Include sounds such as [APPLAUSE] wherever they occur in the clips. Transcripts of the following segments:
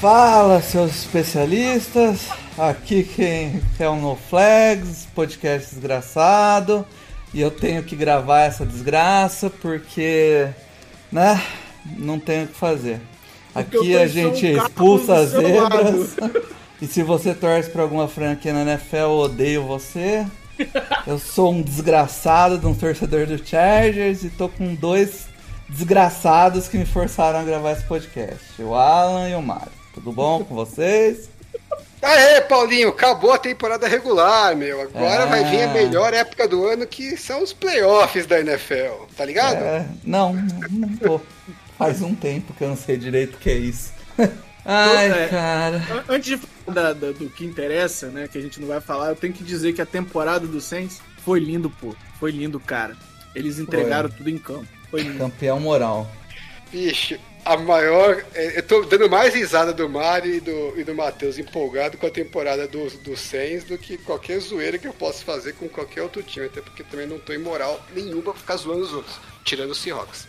Fala, seus especialistas. Aqui quem é o No Flags, podcast desgraçado. E eu tenho que gravar essa desgraça porque, né, não tenho o que fazer. Aqui a gente expulsa as zebras. [LAUGHS] E se você torce pra alguma franquia na NFL, eu odeio você. Eu sou um desgraçado de um torcedor do Chargers e tô com dois desgraçados que me forçaram a gravar esse podcast. O Alan e o Mário. Tudo bom com vocês? Aê, Paulinho, acabou a temporada regular, meu. Agora É. vai vir a melhor época do ano, que são os playoffs da NFL, tá ligado? É, não, não tô. Faz um tempo que eu não sei direito o que é isso. [LAUGHS] Ai, É. cara. An- Antes de falar da- da- do que interessa, né, que a gente não vai falar, eu tenho que dizer que a temporada do Saints foi lindo, pô. Foi lindo, cara. Eles entregaram tudo em campo. Foi lindo. Campeão moral. Bicho, a maior. é, Eu tô dando mais risada do Mário e do, e do Matheus empolgado com a temporada do, do Saints do que qualquer zoeira que eu possa fazer com qualquer outro time, até porque também não tô em moral nenhuma pra ficar zoando os outros, tirando os Seahawks.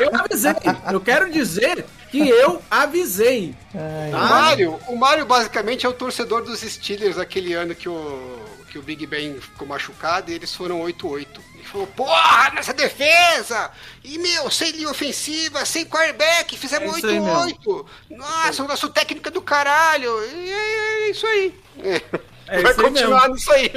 Eu avisei. Eu quero dizer que eu avisei. Ai, O Ah. Mário, o Mário basicamente é o torcedor dos Steelers aquele ano que o, que o Big Ben ficou machucado e eles foram 8-8. Falou, porra, nessa defesa! E, meu, sem linha ofensiva, sem quarterback, fizemos É isso aí 8-8. Nossa, o nosso técnico é do caralho. E é, é isso aí. É. É Vai isso aí continuar nisso aí.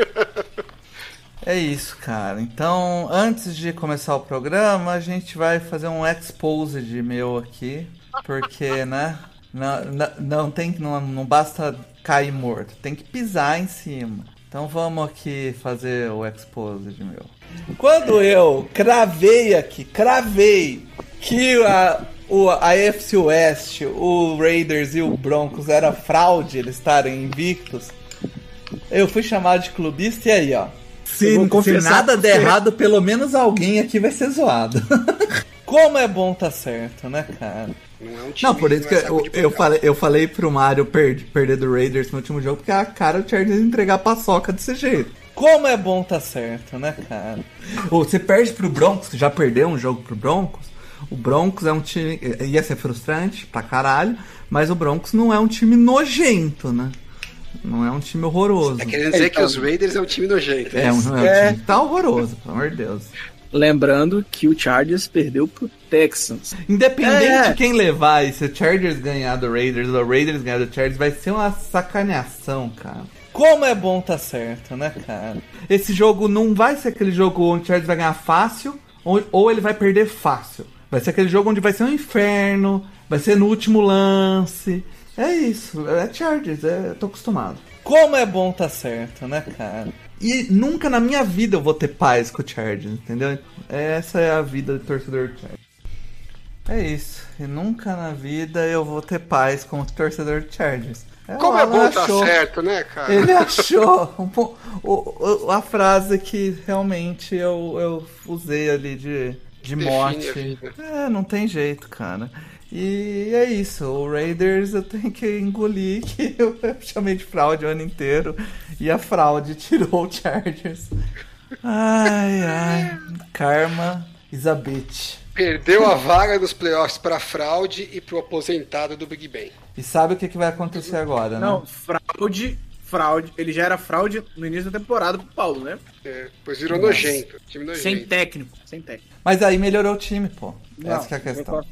É isso, cara. Então, antes de começar o programa, a gente vai fazer um exposed meu aqui. Porque, né? Não, não, não tem, não, não basta cair morto, tem que pisar em cima. Então vamos aqui fazer o exposed meu. Quando eu cravei aqui, cravei que a, o, a AFC West, o Raiders e o Broncos era fraude eles estarem invictos, eu fui chamado de clubista e aí, ó. Se, se nada der errado, pelo menos alguém aqui vai ser zoado. [LAUGHS] Como é bom tá certo, né, cara? Não é um time. Não, por isso que é eu, eu, falei, eu falei pro Mario per- perder do Raiders no último jogo, porque a cara do Chargers entregar paçoca desse jeito. Como é bom tá certo, né, cara? Ô, Você perde pro Broncos, já perdeu um jogo pro Broncos. O Broncos é um time. ia ser frustrante pra caralho, mas o Broncos não é um time nojento, né? Não é um time horroroso. Tá querendo dizer que os Raiders é um time nojento. É, um, é um É. time que tá horroroso, pelo amor de Deus. Lembrando que o Chargers perdeu pro Texans. Independente É. de quem levar, e se o Chargers ganhar do Raiders ou o Raiders ganhar do Chargers, vai ser uma sacaneação, cara. Como é bom tá certo, né, cara? Esse jogo não vai ser aquele jogo onde o Chargers vai ganhar fácil ou, ele vai perder fácil. Vai ser aquele jogo onde vai ser um inferno, vai ser no último lance. É isso, é Chargers, é, eu tô acostumado. Como é bom tá certo, né, cara? E nunca na minha vida eu vou ter paz com o Chargers, entendeu? Essa é a vida do torcedor do Chargers. É isso. E nunca na vida eu vou ter paz com o torcedor do Chargers. É, Como é bom tá achou- certo, né, cara? Ele achou um o- o- a frase que realmente eu, eu usei ali de, de Define morte. vida. É, não tem jeito, cara. E é isso, o Raiders eu tenho que engolir [LAUGHS] que eu chamei de fraude o ano inteiro e a fraude tirou o Chargers. Ai, ai, karma is a bitch. Perdeu a vaga dos playoffs pra fraude e pro aposentado do Big Ben. E sabe o que, que vai acontecer agora, né? Não, fraude, fraude. Ele já era fraude no início da temporada pro Paulo, né? É, pois virou Nossa. nojento. Time nojento. Sem técnico. Sem técnico. Mas aí melhorou o time, pô. Não, Essa que é a questão.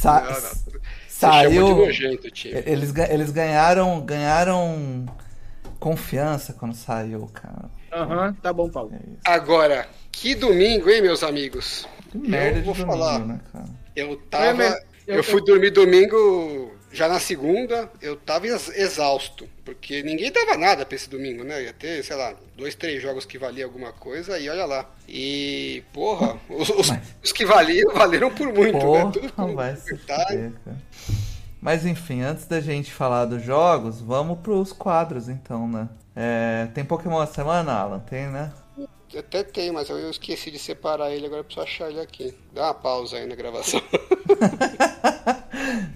Sa- Não, não. Saiu. nojento. Eles, eles ganharam, ganharam confiança quando saiu, cara. Aham, tá bom, Paulo. Agora, que domingo, hein, meus amigos? Que merda eu de vou domingo, falar. né, cara? Eu tava. É, mas eu, eu- fui dormir domingo já na segunda, eu tava ex- exausto. Porque ninguém dava nada pra esse domingo, né? Ia ter, sei lá, dois, três jogos que valia alguma coisa e olha lá. E, porra, os, os- os que valiam, valeram por muito, né? Tudo Porra, com vai se detalhe. fuder, cara. Mas enfim, antes da gente falar dos jogos, vamos pros quadros então, né? É, tem Pokémon essa semana, Alan? Tem, né? Até tem, mas eu esqueci de separar ele, agora eu preciso achar ele aqui. Dá uma pausa aí na gravação. [LAUGHS]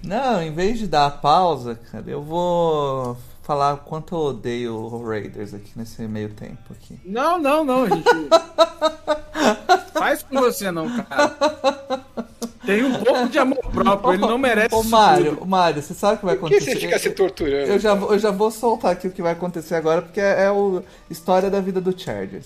Não, em vez de dar a pausa, cara, eu vou falar o quanto eu odeio o Raiders aqui nesse meio tempo aqui. Não, não, não, gente. [LAUGHS] Faz com você não, cara. Tem um pouco de amor próprio, ele não merece Ô, Mário, tudo. Mário, você sabe o que vai Por que acontecer? você fica se torturando? Eu já, vou- eu já vou soltar aqui o que vai acontecer agora, porque é, é o história da vida do Chargers.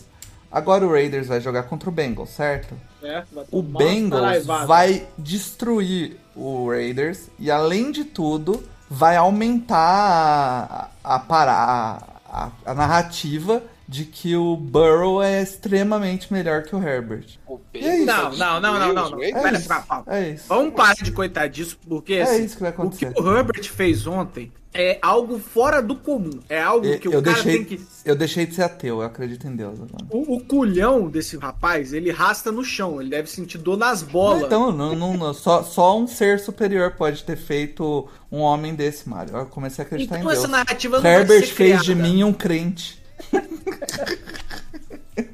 Agora o Raiders vai jogar contra o Bengals, certo? É, O Bengals vai destruir o Raiders e, além de tudo, vai aumentar a, a, a, a narrativa de que o Burrow é extremamente melhor que o Herbert. O É isso. Não, não, não, não, não. não. É Pera, isso. pera, pera. É isso. Vamos parar de coitar disso, porque É assim, isso que vai o acontecer. que o Herbert fez ontem é algo fora do comum. É algo Eu, que o eu cara deixei, tem que. eu deixei de ser ateu, eu acredito em Deus agora. O, o culhão desse rapaz, ele rasta no chão, ele deve sentir dor nas bolas. Então, não, não, não, só, só um ser superior pode ter feito um homem desse, Mário. Eu comecei a acreditar Então em essa Deus. narrativa não Herbert fez de mim um crente. [LAUGHS]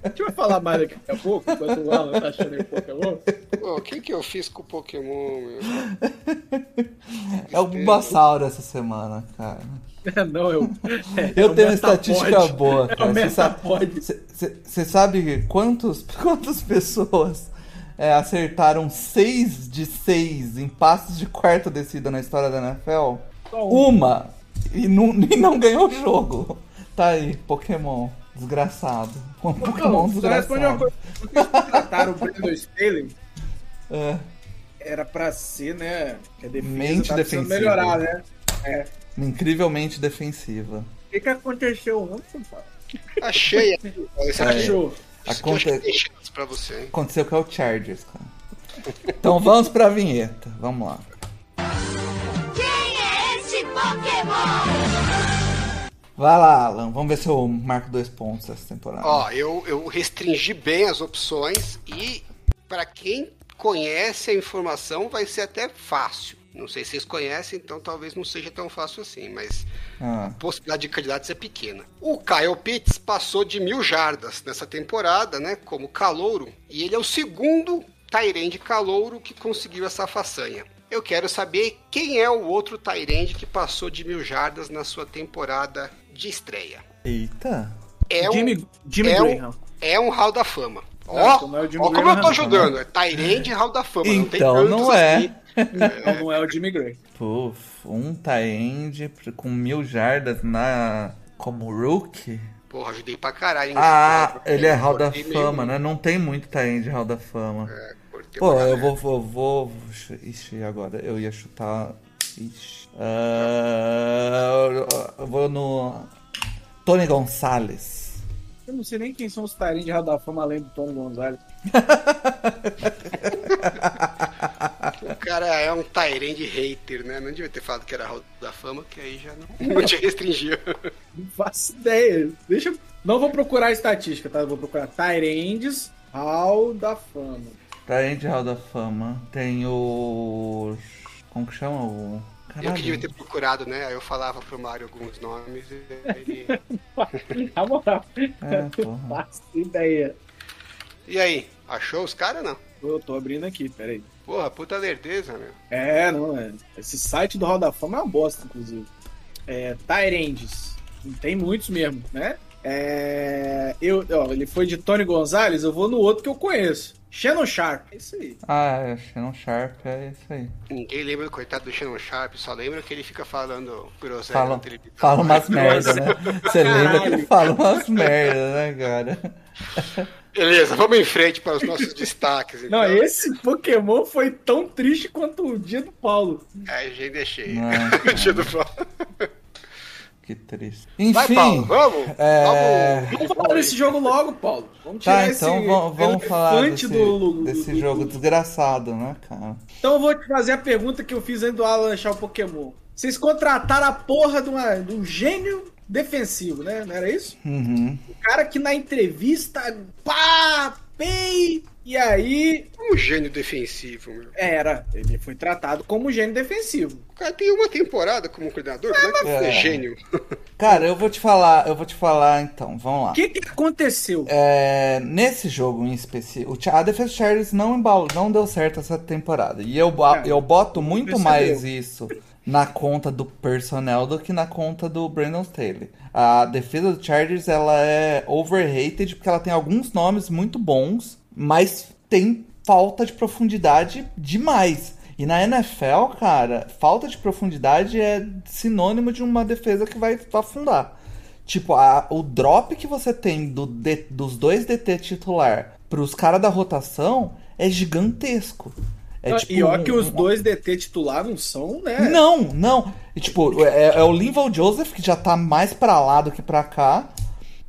A gente vai falar mais daqui a pouco, enquanto o Alan tá achando em Pokémon. Pô, o que que eu fiz com o Pokémon, meu? É o Bulbasaur essa semana, cara. É, não, eu. é, Eu é tenho estatística boa, É cara. o Você sabe, quantos, quantas pessoas é, acertaram 6 de 6 em passes de quarta descida na história da NFL? Um. Uma! E não, [LAUGHS] e não ganhou o jogo. Tá aí, Pokémon. Desgraçado. Um Pokémon Não, só responde uma desgraçado. coisa. Quando eles contrataram o Brandon Staley, [LAUGHS] É, era pra ser, né? Que a defesa Mente tá defensiva. melhorar, né? É. incrivelmente defensiva. O que, que aconteceu ontem, pai? Achei. [LAUGHS] É. aqui, Achou. acho Aconte- que pra você, hein? Aconteceu com o Chargers, cara. Então vamos pra vinheta. Vamos lá. Quem é esse Pokémon? Vai lá, Alan. Vamos ver se eu marco dois pontos essa temporada. Ó, eu, eu restringi bem as opções e pra quem conhece a informação vai ser até fácil. Não sei se vocês conhecem, então talvez não seja tão fácil assim, mas Ah, a possibilidade de candidatos é pequena. O Kyle Pitts passou de mil jardas nessa temporada, né, como calouro, e ele é o segundo Tyrande calouro que conseguiu essa façanha. Eu quero saber quem é o outro Tyrande que passou de mil jardas na sua temporada de estreia. eita. É um, Jimmy, Jimmy é Graham. um, é um Hall da Fama. Não, Ó, então não é Jimmy ó como eu tô não. ajudando. É Tyrande e Hall da Fama. não tem Então tantos não é. assim. [LAUGHS] Não, não é o Jimmy Graham. Puf, um tie-end com mil jardas na como rookie. Porra, ajudei pra caralho. hein, Ah, ele é Hall da meio- Fama, né? Não tem muito tie-end Hall da Fama. É, Pô, eu vou, vou, vou. Ixi, agora eu ia chutar. Ixi. Ah, eu vou no. Tony Gonçalves. Eu não sei nem quem são os Tyrande de Hall da Fama além do Tony Gonzalez. [LAUGHS] O cara é um Tyrande hater, né? Não devia ter falado que era Hall da Fama, que aí já não, não te restringia. Não faço ideia. Deixa eu... Não vou procurar a estatística, tá? Eu vou procurar Tyrands Hall da Fama. Tie-end Hall da Fama. Tem o. Como que chama? O. Eu que devia Caralho. ter procurado, né? Aí eu falava pro Mario alguns nomes e ele... [LAUGHS] Na moral, É, faço ideia. E aí, achou os caras não? Eu tô abrindo aqui, peraí. Porra, puta lerdeza, meu. É, não, é. Esse site do Hall da Fama é uma bosta, inclusive. É, Tyrands. Tem muitos mesmo, né? É, eu, ó, ele foi de Tony Gonzalez, eu vou no outro que eu conheço. Shannon Sharp. É isso aí. Ah, é, Shannon Sharp, é isso aí. Ninguém lembra do coitado do Shannon Sharp, só lembra que ele fica falando groselha Fala, na televisão. fala umas merda, né? Você lembra que ele fala umas merda, né, cara? Beleza, vamos em frente para os nossos destaques. Então. Não, esse Pokémon foi tão triste quanto o dia do Paulo. Aí já deixei. [LAUGHS] Não, Dia do Paulo. Que triste. Vai, Enfim, Paulo, vamos? é... Vamos. Vamos falar desse jogo logo, Paulo. Vamos tirar Tá, esse então vamos, vamos falar desse, do, do- desse do- jogo desgraçado, né, cara? Então eu vou te fazer a pergunta que eu fiz antes do Alan achar o Pokémon. Vocês contrataram a porra de, uma- de um gênio defensivo, né? Não era isso? Uhum. O cara que na entrevista, pá, pei, e aí Um gênio defensivo, meu. era. Ele foi tratado como gênio defensivo. O cara tem uma temporada como coordenador, como é que É. é gênio? [LAUGHS] Cara, eu vou te falar, eu vou te falar então, vamos lá. O que, que aconteceu? É, nesse jogo em específico, a defesa do Chargers não, embalou, não deu certo essa temporada. E eu, É, eu boto muito percebeu. mais isso na conta do personnel do que na conta do Brandon Staley. A defesa do Chargers ela é overrated porque ela tem alguns nomes muito bons, mas tem falta de profundidade demais. E na NFL, cara, falta de profundidade é sinônimo de uma defesa que vai afundar. Tipo, a- o drop que você tem do dos dois DT titular pros caras da rotação é gigantesco. É tipo e ó que os dois DT titular não são, né? Não, não. E, tipo, é, é o Linval Joseph, que já tá mais pra lá do que pra cá,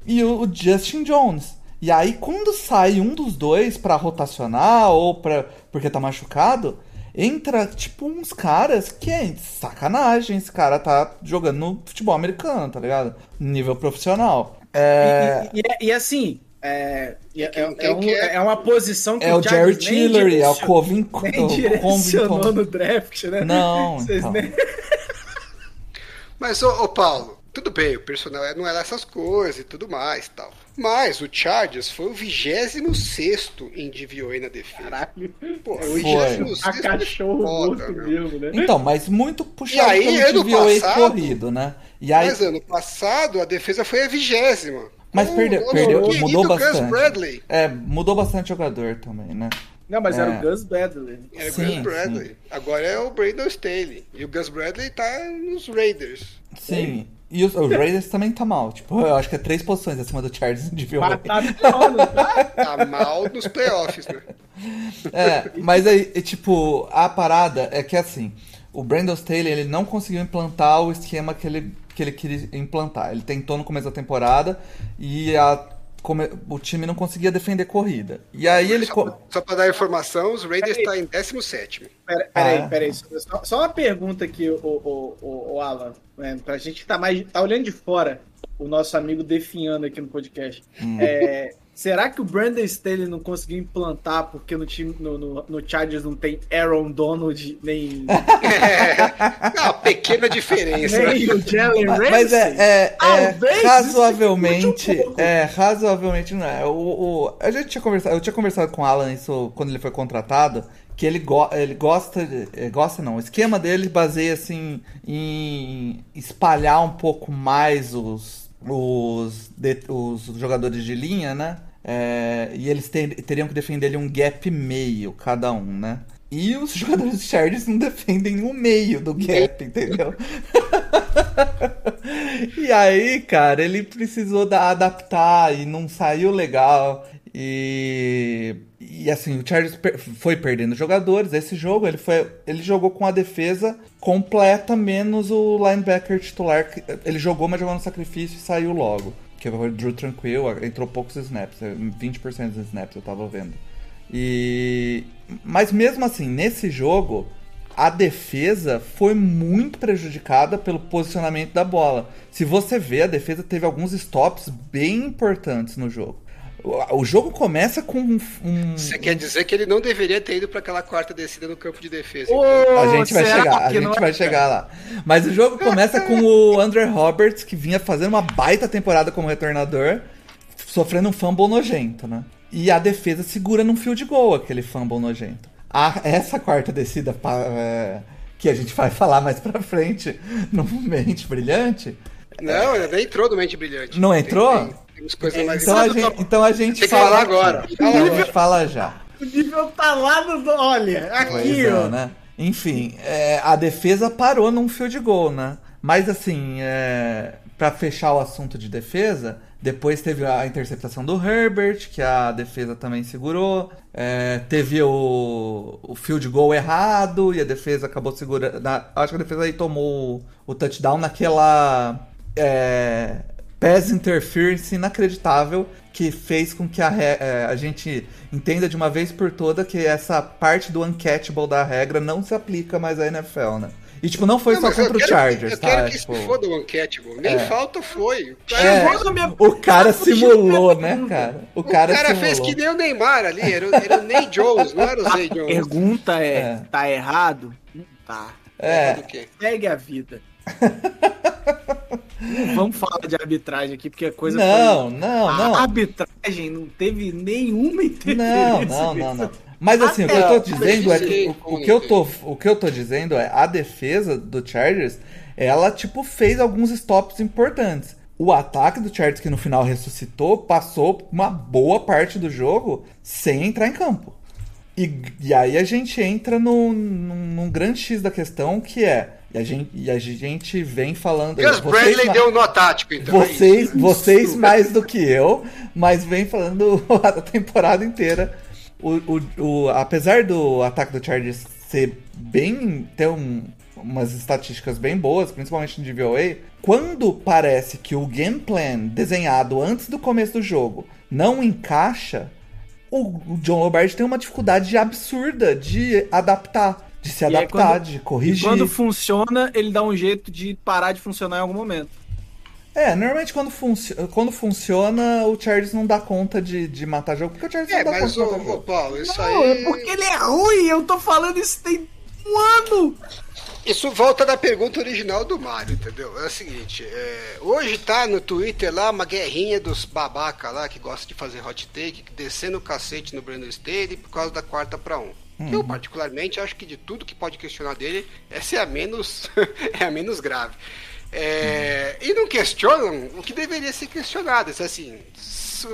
e o, o Justin Jones. E aí, quando sai um dos dois pra rotacionar ou pra, porque tá machucado, entra, tipo, uns caras que é sacanagem. Esse cara tá jogando no futebol americano, tá ligado? Nível profissional. É, E, e- e- e assim, é, e é, é- é um- que é? é uma posição que é o Jerry Tillery, é o Covin o direcionou no draft, né? Não, [LAUGHS] Vocês então. nem- [LAUGHS] Mas, ô, ô, Paulo, tudo bem, o personal é- não era essas coisas e tudo mais tal. Mas o Chargers foi o 26 em DVOA na defesa. Caralho. Pô, o Foi. 26 A cachorro foda, mesmo, né? Então, mas muito puxado aí, pelo ano DVOA passado- corrido, né? E aí, Mas ano passado a defesa foi a vigésima. Mas Com perdeu- o perdeu- querido mudou Gus bastante. Bradley. É, mudou bastante jogador também, né? Não, mas era É. o Gus Bradley. Era o Sim, Gus Bradley. Agora é o Brandon Staley. E o Gus Bradley tá nos Raiders. Sim. E os, os Raiders também tá mal. Tipo, eu acho que é três posições acima do Chargers [LAUGHS] de VOA. tá tá? [LAUGHS] Tá mal nos playoffs, né? É, mas aí, é, tipo, a parada é que assim, o Brandon Staley, ele não conseguiu implantar o esquema que ele, que ele queria implantar. Ele tentou no começo da temporada e a, come- o time não conseguia defender corrida. E aí ele... co- Só pra dar informação, os Raiders Peraí. tá em 17 Pera, peraí, Ah. peraí. Só, só uma pergunta aqui, o, o, o, o Alan. né, pra gente que tá mais. tá olhando de fora o nosso amigo definhando aqui no podcast. Hum. É, será que o Brandon Staley não conseguiu implantar porque no time no, no, no Chargers não tem Aaron Donald nem, É [LAUGHS] uma pequena diferença. né? nem o Jalen Ramsey? Mas é, é, é razoavelmente. um. É, razoavelmente não é. O, o- a gente tinha conversado, eu tinha conversado com o Alan isso quando ele foi contratado, que ele, go, ele gosta, de- eh, gosta não, o esquema dele baseia assim em espalhar um pouco mais os, os, de- os jogadores de linha, né? É, e eles ter- teriam que defender ali um gap meio, cada um, né? E os [LAUGHS] jogadores de Chargers não defendem o meio do gap, entendeu? [LAUGHS] E aí, cara, ele precisou da, adaptar e não saiu legal. E, e assim, o Chargers per- foi perdendo jogadores. Esse jogo ele, foi, ele jogou com a defesa completa, menos o linebacker titular. Ele jogou, mas jogou no sacrifício e saiu logo. Que foi o Drew Tranquil, entrou poucos snaps, 20% dos snaps eu tava vendo. E mas mesmo assim, nesse jogo, a defesa foi muito prejudicada pelo posicionamento da bola. Se você vê, a defesa teve alguns stops bem importantes no jogo. O, jogo começa com um, Você quer dizer que ele não deveria ter ido pra aquela quarta descida no campo de defesa. Então. a gente vai chegar, a gente é, vai chegar lá. Mas o jogo começa com o Andrew Roberts, que vinha fazendo uma baita temporada como retornador, sofrendo um fumble nojento, né? E a defesa segura num field goal aquele fumble nojento. A- essa quarta descida é, que a gente vai falar mais pra frente, [LAUGHS] no Mente Brilhante, Não, ele nem entrou no Mente Brilhante. Não entrou? Tem, tem umas coisas mais então a gente, então a gente Tem fala agora. A gente fala já. O nível tá lá no. Olha, aqui, é, ó. né? Enfim, é, a defesa parou num field goal, né? Mas assim, é, para fechar o assunto de defesa, depois teve a interceptação do Herbert, que a defesa também segurou. É, teve o, o field goal errado e a defesa acabou segurando. na- acho que a defesa aí tomou o, o touchdown naquela. É, pass interference inacreditável que fez com que a, re- é, a gente entenda de uma vez por toda que essa parte do uncatchable da regra não se aplica mais à NFL, né? E, tipo, não foi Não, só eu contra o Chargers, Eu tá? quero que Tipo, se foda o Uncatchable. Nem É. falta foi. O cara, é, Chegou na minha- o cara simulou, né, cara? O o cara, cara, simulou. fez que nem o Neymar ali. Era, o- era o Ney [LAUGHS] Jones, não era o Zay A Jones. pergunta é, É. tá errado? Não tá. É? Segue a vida. [LAUGHS] Não Vamos falar de arbitragem aqui, porque a coisa não, foi... não, A não. arbitragem não teve nenhuma interferência. Não, não, não, não. Mas assim, o que eu tô dizendo é que o, o que eu tô, o que eu tô dizendo é a defesa do Chargers, ela tipo fez alguns stops importantes. O ataque do Chargers que no final ressuscitou passou uma boa parte do jogo sem entrar em campo. E, e aí a gente entra no, num, num grande X da questão que é e a gente, e a gente vem falando. Gus Bradley deu nó tático, então. é vocês, vocês mais do que eu, mas vem falando [LAUGHS] a temporada inteira. O, o, o- apesar do ataque do Chargers ser bem. ter um- umas estatísticas bem boas, principalmente no DVOA, quando parece que o game plan desenhado antes do começo do jogo não encaixa, o, o John Lombardi tem uma dificuldade absurda de adaptar. De se E adaptar, quando- de E corrigir. quando funciona, ele dá um jeito de parar de funcionar em algum momento. É, normalmente quando, funci quando funciona, o Chargers não dá conta de, de matar jogo, porque o Chargers É, não dá mas, conta ô, de matar ô, jogo. Paulo, isso Não, aí. é porque ele é ruim, eu tô falando isso tem um ano. Isso volta da pergunta original do Mário, entendeu? É o seguinte, é, hoje tá no Twitter lá uma guerrinha dos babaca lá que gosta de fazer hot take, descendo o cacete no Brandon Staley por causa da quarta pra um. Que eu, particularmente, acho que de tudo que pode questionar dele, essa é a menos, [LAUGHS] é a menos grave. É, E não questionam o que deveria ser questionado. Isso assim, se,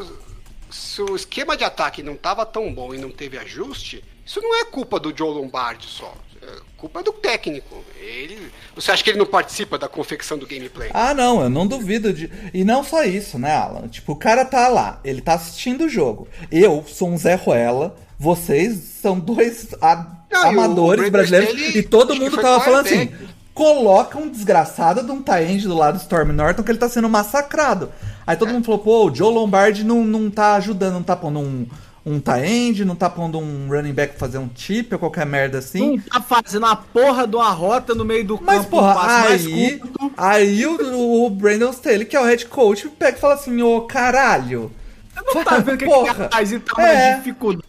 se o esquema de ataque não estava tão bom e não teve ajuste, isso não é culpa do Joe Lombardi só. É culpa do técnico. Ele, você acha que ele não participa da confecção do gameplay? Ah, não, eu não duvido de. E não só isso, né, Alan? Tipo, o cara tá lá, ele tá assistindo o jogo. Eu sou um Zé Ruela, vocês são dois Não, e o amadores brasileiros. E todo que mundo tava falando assim: coloca um desgraçado de um tie-end do lado do Storm Norton que ele tá sendo massacrado. Aí todo mundo falou: pô, o Joe Lombardi não, não tá ajudando, não tá pondo um. Um tie-end, não tá pondo um running back fazer um chip ou qualquer merda assim. Não tá fazendo a porra de uma rota no meio do Mas, campo. um porra, aí, aí o, o Brandon Staley, que é o head coach, pega e fala assim, ô caralho. Você não tá vendo que Porra, aquele rapaz tá é.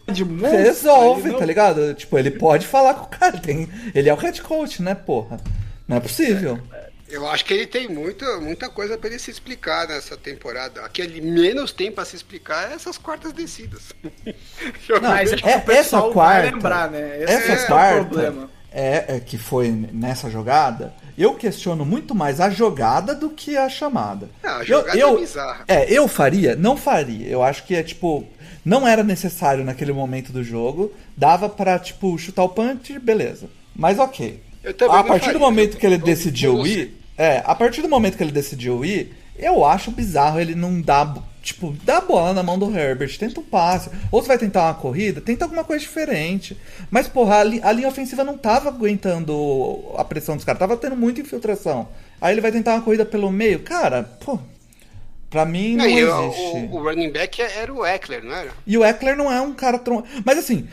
Monstra? Resolve, não- tá ligado? Tipo, ele pode falar com o cara, tem, ele é o head coach, né, porra? Não é possível. Eu acho que ele tem muita, muita coisa pra ele se explicar nessa temporada. O que ele menos tem pra se explicar é essas quartas descidas. [LAUGHS] Eu Não, Mas é, é- essa quarta- lembrar, né? Esse Essa é, o quarta problema. é, é que foi nessa jogada, eu questiono muito mais a jogada do que a chamada. Não, a Eu- jogada eu, é bizarra. É, eu faria? Não faria. Eu acho que é tipo. Não era necessário naquele momento do jogo. Dava pra, tipo, chutar o punch, beleza. Mas ok. A partir do momento que ele decidiu ir. É, a partir do momento que ele decidiu ir, eu acho bizarro ele não dar. Tipo, dá a bola na mão do Herbert, tenta um passe. Ou você vai tentar uma corrida, tenta alguma coisa diferente. Mas, porra, a, li- a linha ofensiva não tava aguentando a pressão dos caras, tava tendo muita infiltração. Aí ele vai tentar uma corrida pelo meio. Cara, pô. Pra mim não Não, o- existe. o, o running back era o Eckler, não era? E o Eckler não é um cara tron... Mas assim,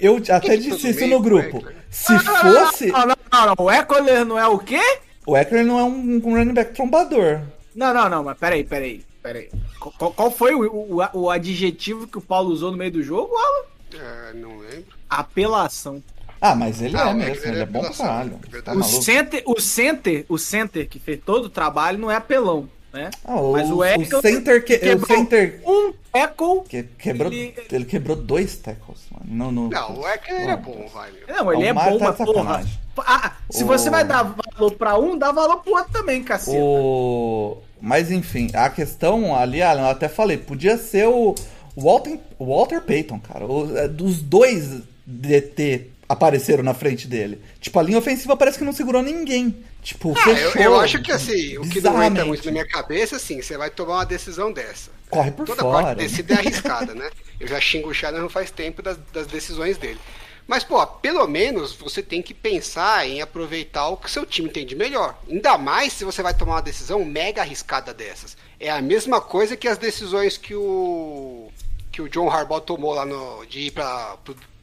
eu- eu até que disse isso no grupo. Se fosse. Não, não, não, não. O Eckler não é o quê? O Eckler não é um, um running back trombador. Não, não, não, mas peraí, peraí, peraí. Qual, qual foi o, o, o adjetivo que o Paulo usou no meio do jogo, Alan? É, não lembro. Apelação. Ah, mas ele Ah, é mesmo, ele é é bom pra caralho. é. Tá O maluco? center, o center, o center que fez todo o trabalho não é apelão, né? Ah, o, Mas o o center, que, o quebrou center um tackle. que, quebrou, Ele- ele... quebrou dois tackles. Mano. No, no, Não, o Eckler é bom, vai. meu. Não, ele O é bom, tá porra. Ah, se O- você vai dar valor pra um, dá valor pro outro também, caceta. O... Mas enfim, a questão ali, Alan, eu até falei, podia ser o Walter, o Walter Payton, cara. O, é, dos dois DT apareceram na frente dele. Tipo, a linha ofensiva parece que não segurou ninguém. Tipo, Ah, eu, fechou. eu acho que assim, o que não entra muito na minha cabeça, assim, você vai tomar uma decisão dessa. Corre por Toda fora. quarta descida é arriscada, né? [LAUGHS] Eu já xingo o Shannon não faz tempo das, das decisões dele. Mas, pô, pelo menos você tem que pensar em aproveitar o que seu time tem de melhor. Ainda mais se você vai tomar uma decisão mega arriscada dessas. É a mesma coisa que as decisões que o que o John Harbaugh tomou lá no, de ir para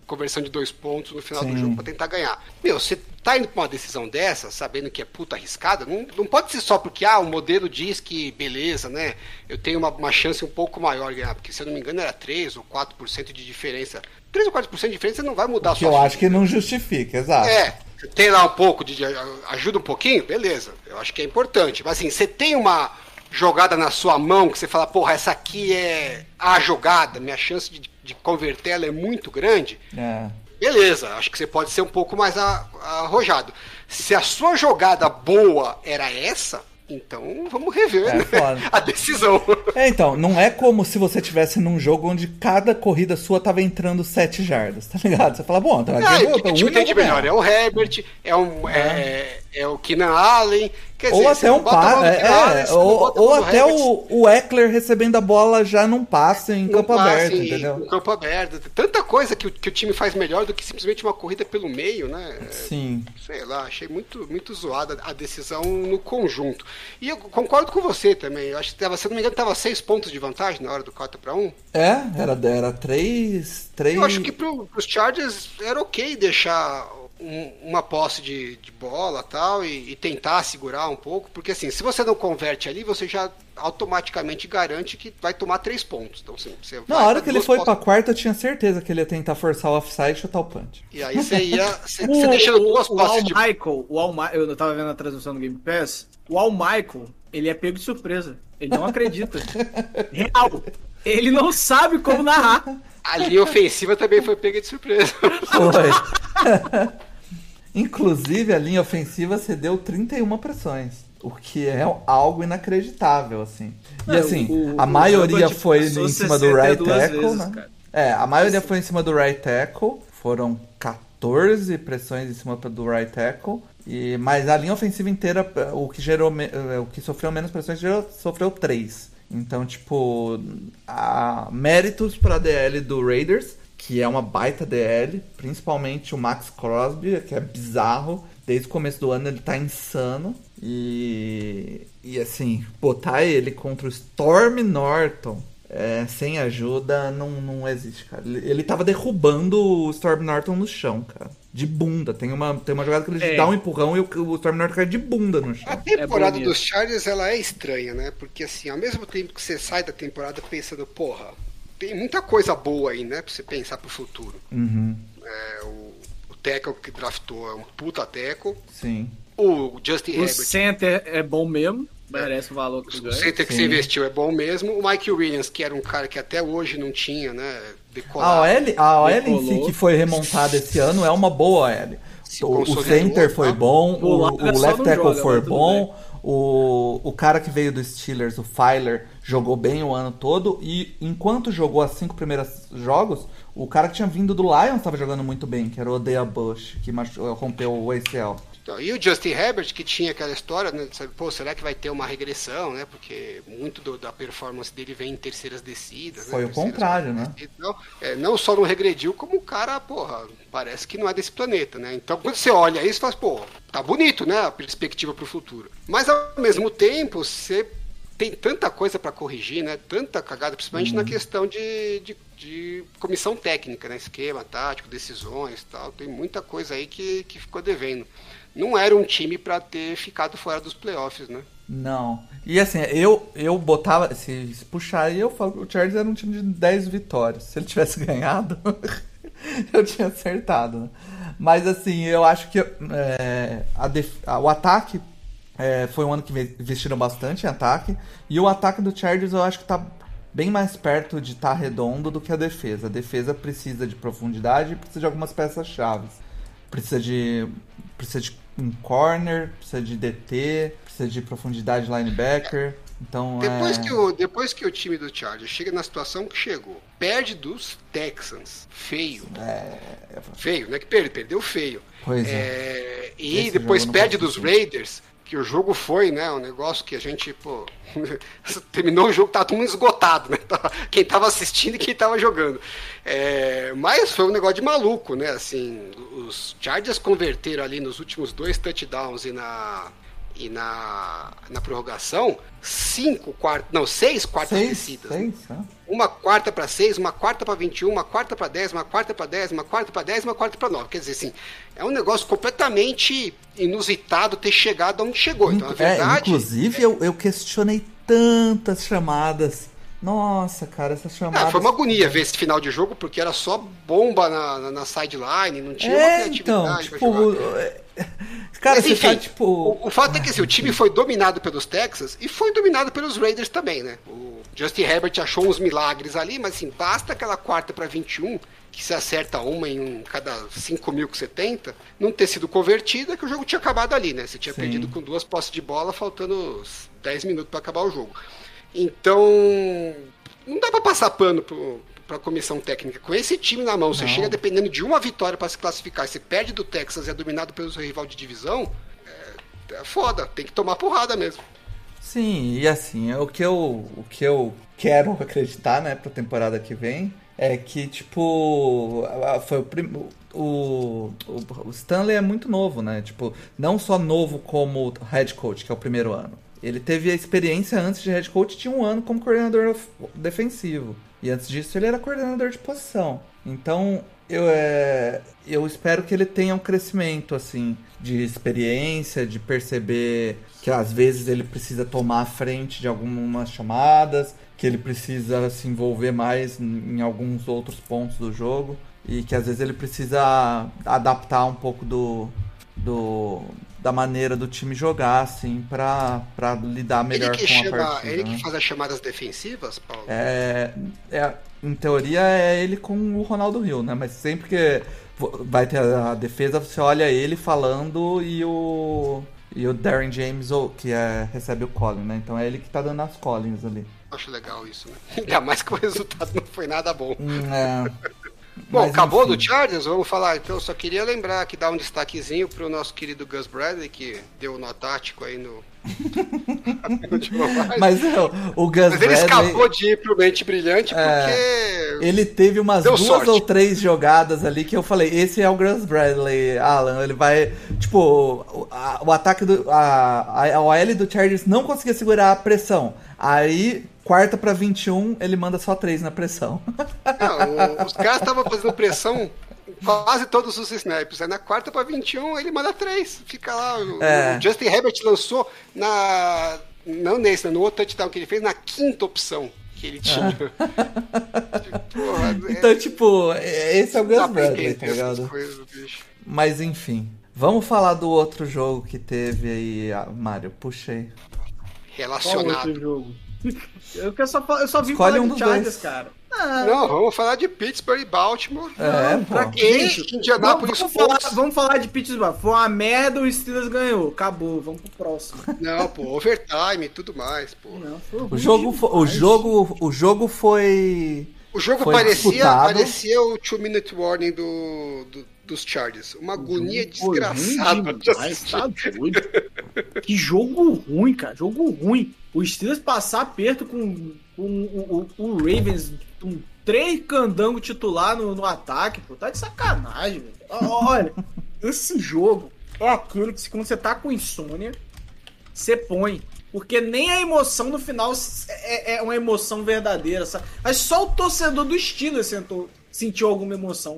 conversão de dois pontos no final do Sim. jogo pra tentar ganhar. Meu, você tá indo pra uma decisão dessa, sabendo que é puta arriscada, não, não pode ser só porque, ah, o modelo diz que, beleza, né, eu tenho uma, uma chance um pouco maior de ganhar, porque se eu não me engano era 3 ou 4% de diferença. 3 ou 4% de diferença não vai mudar a Que sua eu vida. acho que não justifica, exato. É, você tem lá um pouco de, de- ajuda um pouquinho, beleza. Eu acho que é importante. Mas assim, você tem uma jogada na sua mão que você fala, porra, essa aqui é a jogada, minha chance de, de converter ela é muito grande. É. Beleza, acho que você pode ser um pouco mais arrojado. Se a sua jogada boa era essa, então vamos rever É né? [LAUGHS] a decisão. É, então, não é como se você tivesse num jogo onde cada corrida sua tava entrando 7 jardas, tá ligado? Você fala, bom, tá Ah, aqui, e que time tem de melhor? É o Herbert, é, um, é, é o Keenan Allen. Quer Ou dizer, até um passe, é, é, ou, ou até Herbert, o, o Eckler recebendo a bola já num passe em campo passa aberto, em- entendeu? No campo aberto. Tanta coisa que o, que o time faz melhor do que simplesmente uma corrida pelo meio, né? É, Sim. Sei lá, achei muito, muito zoada a decisão no conjunto. E eu concordo com você também. Eu acho que, tava, se eu não me engano, tava seis pontos de vantagem na hora do 4 para 1 É, era, era três, três... Eu acho que pro, pros Chargers era ok deixar um- uma posse de, de bola tal e, e tentar segurar um pouco, porque assim, se você não converte ali, você já automaticamente garante que vai tomar três pontos. Então, assim, você Na hora que ele foi pra posses- quarta, eu tinha certeza que ele ia tentar forçar o offside e chutar o punch. E aí você ia. Você, deixando duas o, o Al posses de. Michael, o Al Ma- eu tava vendo a transmissão do Game Pass, o Al Michael, ele é pego de surpresa. Ele não acredita. Real. Ele não sabe como narrar. A linha ofensiva também foi pega de surpresa. Foi. [LAUGHS] Inclusive, a linha ofensiva cedeu 31 pressões. O que é algo inacreditável, assim. E É, assim, o- a o maioria foi em cima do right 62 tackle, vezes, né? cara. É, a maioria foi em cima do right tackle. Foram 14 pressões em cima do right tackle. E, mas a linha ofensiva inteira, o que gerou, eh, o que sofreu menos pressões, gerou- sofreu 3. Então, tipo, a, méritos para a DL do Raiders, que é uma baita DL, principalmente o Max Crosby, que é bizarro. Desde o começo do ano ele tá insano. E, e assim, botar ele contra o Storm Norton é, sem ajuda não, não existe, cara. Ele, ele tava derrubando o Storm Norton no chão, cara. De bunda. Tem uma, tem uma jogada que ele É. dá um empurrão e o, o Norton cai de bunda no A chão. temporada bonito. dos Chargers ela é estranha, né? Porque assim, ao mesmo tempo que você sai da temporada pensando, porra, tem muita coisa boa aí, né? Pra você pensar pro futuro. Uhum, É, o, o tackle que draftou é um puta tackle. sim. O Justin O Herbert, center é bom mesmo. Merece o valor que o ganha. center que Sim. você investiu é bom mesmo. O Mike Williams, que era um cara que até hoje não tinha, né? A Decolado. OL, a OL em si que foi remontada esse ano é uma boa OL. O, o center foi tá? bom, O o, left tackle joga, foi bom, o, o cara que veio dos Steelers, o Filer, jogou bem o ano todo. E enquanto jogou as cinco primeiros jogos, o cara que tinha vindo do Lions estava jogando muito bem, que era o Odea Bush, que rompeu o ACL. Então, e o Justin Herbert, que tinha aquela história, né? de saber, Pô, será que vai ter uma regressão, né? Porque muito do- da performance dele vem em terceiras descidas. Foi né? o contrário, né? Então, é, não só não regrediu, como o cara, porra, parece que não é desse planeta, né? Então, quando você olha isso, você fala, pô, tá bonito, né? A perspectiva pro futuro. Mas, ao mesmo tempo, você tem tanta coisa para corrigir, né? Tanta cagada, principalmente Uhum. na questão de, de, de comissão técnica, né? Esquema tático, decisões e tal. Tem muita coisa aí que, que ficou devendo. Não era um time para ter ficado fora dos playoffs, né? Não. E assim, eu, eu botava. Se, se puxar aí, eu falo que o Chargers era um time de 10 vitórias. Se ele tivesse [LAUGHS] ganhado, eu tinha acertado. né? Mas assim, eu acho que é, a def- a- o ataque é, foi um ano que ve- investiram bastante em ataque. E o ataque do Chargers eu acho que tá bem mais perto de estar redondo do que a defesa. A defesa precisa de profundidade e precisa de algumas peças-chave. Precisa de. Precisa de um corner, precisa de DT, precisa de profundidade de linebacker. Então Depois, é... que o, depois que o time do Chargers chega na situação que chegou, perde dos Texans, feio. Feio, não é que perde, perdeu feio. Pois é. É, e Esse depois perde dos. Raiders, que o jogo foi, né, um negócio que a gente, pô, [LAUGHS] terminou o jogo, tava todo mundo esgotado, né, quem tava assistindo e quem tava jogando. É, mas foi um negócio de maluco, né, assim, os Chargers converteram ali nos últimos dois touchdowns e na e na, na prorrogação, cinco quartas, não, seis quartas Seis, descidas. seis, né? Uma quarta para 6, uma quarta para 21, uma quarta para 10, uma quarta para 10, uma quarta para 10, uma quarta para 9. Quer dizer, assim, é um negócio completamente inusitado ter chegado onde chegou. Então, na É, verdade, inclusive, eu, eu questionei tantas chamadas. Nossa, cara, essas chamadas. ah, foi uma agonia ver esse final de jogo, porque era só bomba na, na, na sideline, não tinha uma É, então, criatividade pra tipo. [LAUGHS] Cara, Mas, você enfim, tá, tipo. o, o fato é que assim, o time [LAUGHS] foi dominado pelos Texas e foi dominado pelos Raiders também, né? O Justin Herbert achou uns milagres ali, mas assim, basta aquela quarta para 21, que se acerta uma em um, cada 5 mil que você tenta, não ter sido convertida, que o jogo tinha acabado ali, né? Você tinha Sim. perdido com duas posses de bola, faltando 10 minutos para acabar o jogo. Então, não dá para passar pano pro, pra comissão técnica. Com esse time na mão, você Não. chega dependendo de uma vitória para se classificar, você perde do Texas e é dominado pelo seu rival de divisão, é, é foda, tem que tomar porrada mesmo. Sim, e assim, o que eu, o que eu quero [LAUGHS] acreditar, né, pra temporada que vem, é que, tipo, a- foi o, prim... o, o, o Stanley é muito novo, né, tipo, não só novo como head coach, que é o primeiro ano. Ele teve a experiência antes de head coach, tinha um ano como coordenador defensivo. E antes disso ele era coordenador de posição. Então, eu, é, eu espero que ele tenha um crescimento, assim, de experiência, de perceber que às vezes ele precisa tomar a frente de algumas chamadas, que ele precisa se envolver mais em alguns outros pontos do jogo e que às vezes ele precisa adaptar um pouco do, do da maneira do time jogar, assim, pra, pra lidar melhor com a chama, partida. ele né? que faz as chamadas defensivas, Paulo. É, é, em teoria é ele com o Ronaldo Hill, né? Mas sempre que vai ter a defesa, você olha ele falando e o e o Darren James ou que é, recebe o Colin, né? Então é ele que tá dando as Collins ali. Acho legal isso, né? [LAUGHS] Ainda mais que o resultado não foi nada bom. Hum, é. Bom, Mas, acabou enfim. do Chargers? Vamos falar. Então, só queria lembrar que dá um destaquezinho pro nosso querido Gus Bradley, que deu nó tático aí no. [LAUGHS] Mas é, o Gus Mas ele Bradley, escapou de ir pro mente brilhante É. porque. Ele teve umas Deu duas sorte. ou três jogadas ali que eu falei, esse é o Gus Bradley, Alan. Ele vai. Tipo, o, a- o ataque do. A, a OL do Chargers não conseguia segurar a pressão. Aí, quarta pra 21, ele manda só três na pressão. Não, os caras estavam fazendo pressão em quase todos os snaps. Aí na quarta pra 21 ele manda três. Fica lá. O, É. o Justin Herbert lançou na. Não nesse, né, no outro touchdown que ele fez, na quinta opção que ele tinha. [LAUGHS] Porra, então, tipo, é- esse é o Gus Bradley, tá essas ligado? coisas, bicho. Mas enfim. Vamos falar do outro jogo que teve aí, ah, Mário. Puxei. Qual Relacionado. outro jogo? Eu, quero só, eu só vim Escolhe falar um de dos Chargers, dois. cara. Ah, Não, vamos falar de Pittsburgh e Baltimore. É, pra pô. quê? Indianapolis vamos, vamos, falar, vamos falar de Pittsburgh. Foi uma merda, o Steelers ganhou. Acabou, vamos pro próximo. Não, pô, overtime e tudo mais, pô. Não, O jogo, o jogo, o jogo foi. O jogo Foi parecia, disputado. parecia o two minute warning do, do- dos Chargers. Uma agonia desgraçada de demais, tá doido. Que jogo ruim, cara. Jogo ruim. O Steelers passar aperto com, com o, o- o Ravens, com três candango titular no, no ataque, pô. Tá de sacanagem, velho. Olha, [LAUGHS] esse jogo é aquele que se- quando você tá com insônia, você põe. Porque nem a emoção no final é, é uma emoção verdadeira. sabe? Mas só o torcedor do Steelers sentou, sentiu alguma emoção.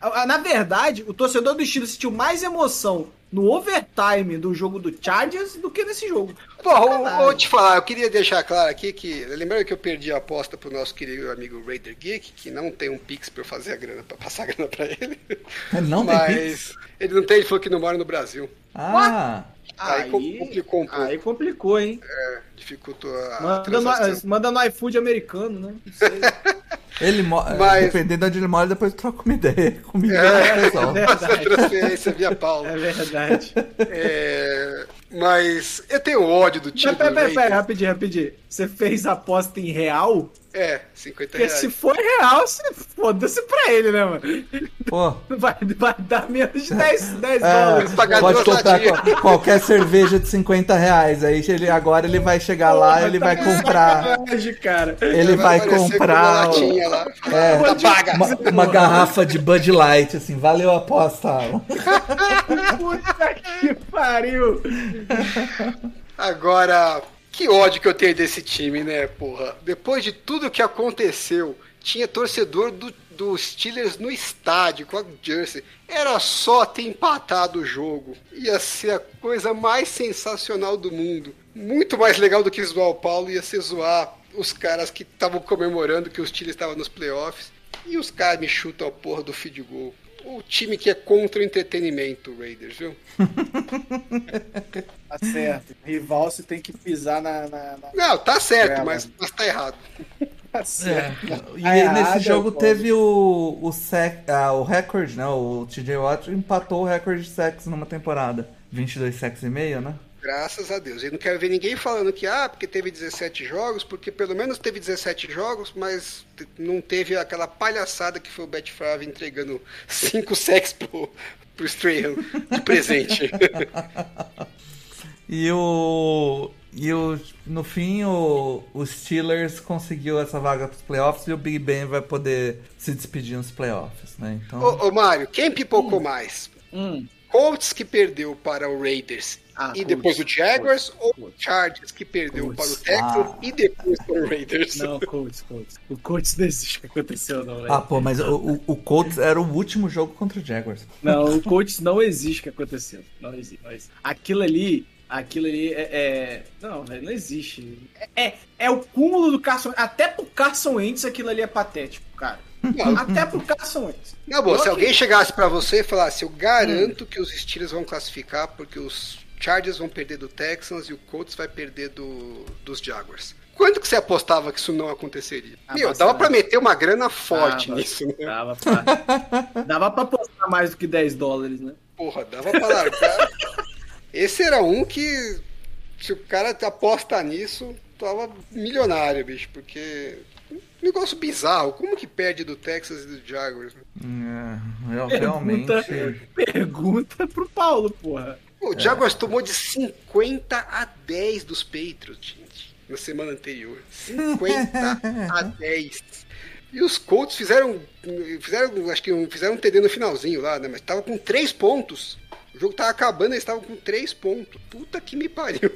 Ah, Na verdade, o torcedor do Steelers sentiu mais emoção no overtime do jogo do Chargers do que nesse jogo. Porra, vou te falar, eu queria deixar claro aqui que. Lembrando que eu perdi a aposta pro nosso querido amigo Raider Geek, que não tem um Pix pra eu fazer a grana, pra passar a grana pra ele. Ele não tem pix? Mas ele não tem, ele falou que não mora no Brasil. Ah, Aí com- complicou um pouco. Aí complicou, hein? Dificultou a Manda no, manda no iFood americano, né? Não sei. Ele mo- Mas- dependendo de onde ele mora, depois troca uma ideia [LAUGHS] comigo. É, pessoal. Essa transferência via Paulo. É verdade. É, mas eu tenho ódio do time Mas pera, do pera, pera, Raiders. rapidinho, rapidinho. Você fez aposta em real? É, 50 Porque reais. se for real, foda-se pra ele, né, mano? Pô, [LAUGHS] Vai, vai dar menos de 10, 10 [LAUGHS] é, dólares. pagar pode comprar qual- qualquer cerveja de 50 reais. Aí ele, agora ele vai chegar lá, ele vai comprar. Cara. Ele vai uma comprar o- latinha lá. é, Tá paga. uma, uma garrafa de Bud Light, assim, valeu a aposta, Alan. [LAUGHS] Puta que pariu! Agora, que ódio que eu tenho desse time, né, porra? Depois de tudo que aconteceu, tinha torcedor do, do Steelers no estádio com a Jersey. Era só ter empatado o jogo. Ia ser a coisa mais sensacional do mundo. Muito mais legal do que zoar o Paulo, ia ser zoar os caras que estavam comemorando que o Steelers estava nos playoffs. E os caras me chutam a porra do feed goal. O time que é contra o entretenimento, Raiders, viu? [LAUGHS] Tá certo. Rival você tem que pisar na. na, na... Não, tá certo, É, mas, mas tá errado. [LAUGHS] Tá certo. E Tá errado, nesse jogo pô. teve o, o, sec, ah, o recorde, né? O TJ Watt empatou o recorde de sacks numa temporada. 22 sacks e meio, né? Graças a Deus. Eu não quero ver ninguém falando que, ah, porque teve 17 jogos, porque pelo menos teve 17 jogos, mas não teve aquela palhaçada que foi o Bet Favre entregando [LAUGHS] 5 sacks pro, pro Strahan de presente. [LAUGHS] E o. E o, no fim, o, o Steelers conseguiu essa vaga para os playoffs e o Big Ben vai poder se despedir nos playoffs, né? Então. ô, ô, Mário, quem pipocou mais? Hum. Colts que perdeu para o Raiders Ah, e Colts, depois o Jaguars, Colts, ou Colts. Chargers que perdeu Colts. para o Texans Ah. e depois para o Raiders? Não, Colts, Colts. O Colts não existe o que aconteceu, não, velho. Ah, pô, mas o, o, o Colts era o último jogo contra o Jaguars. Não, o Colts não existe o que aconteceu. Não existe. Não existe. Aquilo ali. Aquilo ali é. é- Não, velho, não existe. É, é, é o cúmulo do Carson. Até pro Carson Wentz aquilo ali é patético, cara. Até pro Carson Wentz. Na boa, se alguém chegasse pra você e falasse, eu garanto que os Steelers vão classificar porque os Chargers vão perder do Texans e o Colts vai perder do, dos Jaguars. Quanto que você apostava que isso não aconteceria? Ah, Meu, dava pra meter uma grana forte Ah, nisso, né? Dava pra. [LAUGHS] Dava pra postar mais do que 10 dólares, né? Porra, dava pra largar. Esse era um que, se o cara aposta nisso, tava milionário, bicho, porque... um Negócio bizarro, como que perde do Texas e do Jaguars? É, eu realmente. Pergunta, pergunta pro Paulo, porra. O Jaguars tomou de 50 a 10 dos Patriots, gente, na semana anterior. 50 [LAUGHS] a 10. E os Colts fizeram, fizeram, acho que um- fizeram um TD no finalzinho lá, né? Mas tava com 3 pontos. O jogo tava acabando, eles estavam com 3 pontos. Puta que me pariu.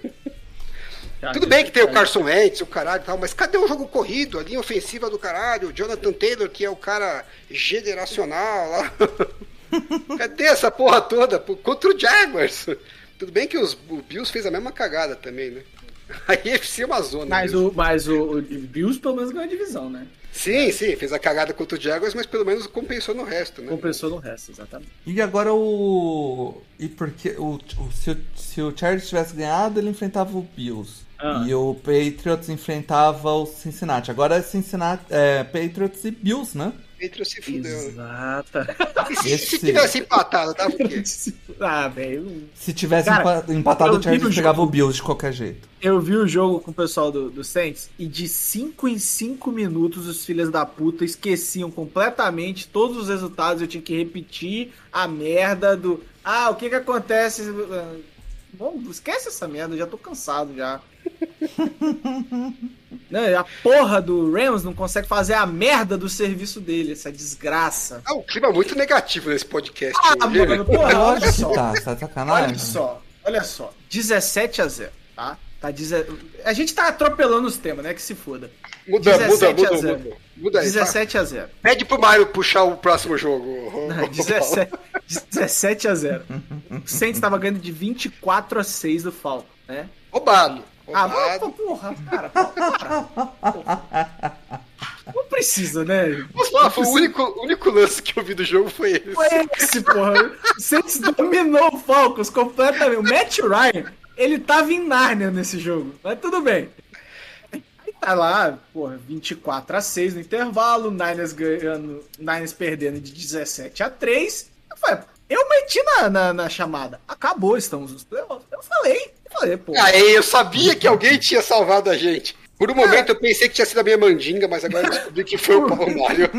Tudo bem que tem o Carson Wentz, o caralho e tal, mas cadê o jogo corrido? A linha ofensiva do caralho, o Jonathan Taylor, que é o cara generacional lá. [LAUGHS] Cadê essa porra toda? Contra o Jaguars. Tudo bem que os, o Bills fez a mesma cagada também, né? [LAUGHS] A UFC é uma zona. Mas, mesmo. o, mas o, o Bills pelo menos ganhou a divisão, né? Sim, sim, fez a cagada contra o Jaguars, mas pelo menos compensou no resto, né? Compensou no resto, exatamente. E agora o. E porque o, o- se, o, se o Chargers tivesse ganhado, ele enfrentava o Bills. Ah. E o Patriots enfrentava o Cincinnati. Agora é Cincinnati, é, Patriots e Bills, né? Patriots se fudeu. né? Exata. [LAUGHS] Se, Esse- se tivesse empatado, tava o quê? [LAUGHS] ah, velho. Se tivesse Cara, empa- empatado, eu o Chargers vi o pegava jogo. o Bills de qualquer jeito. Eu vi o jogo com o pessoal do, do Saints e de 5 em 5 minutos os filhos da puta esqueciam completamente todos os resultados. Eu tinha que repetir a merda do. Ah, o que que acontece? Ah, Bom, esquece essa merda, eu já tô cansado já. [LAUGHS] Não, a porra do Rams não consegue fazer a merda do serviço dele, essa desgraça. Ah, o clima é muito negativo nesse podcast Ah, hoje. mano, porra, olha só. tá, tá sacanagem. Olha só, olha só. 17 a 0, tá? tá deze... A gente tá atropelando os temas, né? Que se foda. Muda, muda, 17 a muda, 0. muda. Muda aí. 17 a 0. Tá? Pede pro Mário puxar o próximo jogo. Não, 17, 17 a 0. O Saints tava ganhando de 24 a 6 do Falcon, né? Roubado. Ah, mas, porra, cara, para. Porra. Não precisa, né? Falar, foi o único, o único lance que eu vi do jogo foi esse. Foi esse, porra. Saints dominou o Falcons completamente. O Matt Ryan, ele tava em Nárnia nesse jogo. Mas tudo bem. Aí tá lá, porra, 24 a 6 no intervalo, Niners ganhando, Niners perdendo de 17 a 3. Eu falei, eu meti na, na, na chamada. Acabou, estamos nos playoffs. Eu falei, eu falei, pô. Aí eu sabia que alguém tinha salvado a gente. Por um momento eu pensei que tinha sido a minha mandinga, mas agora eu descobri que foi o [LAUGHS] Paulo Mário.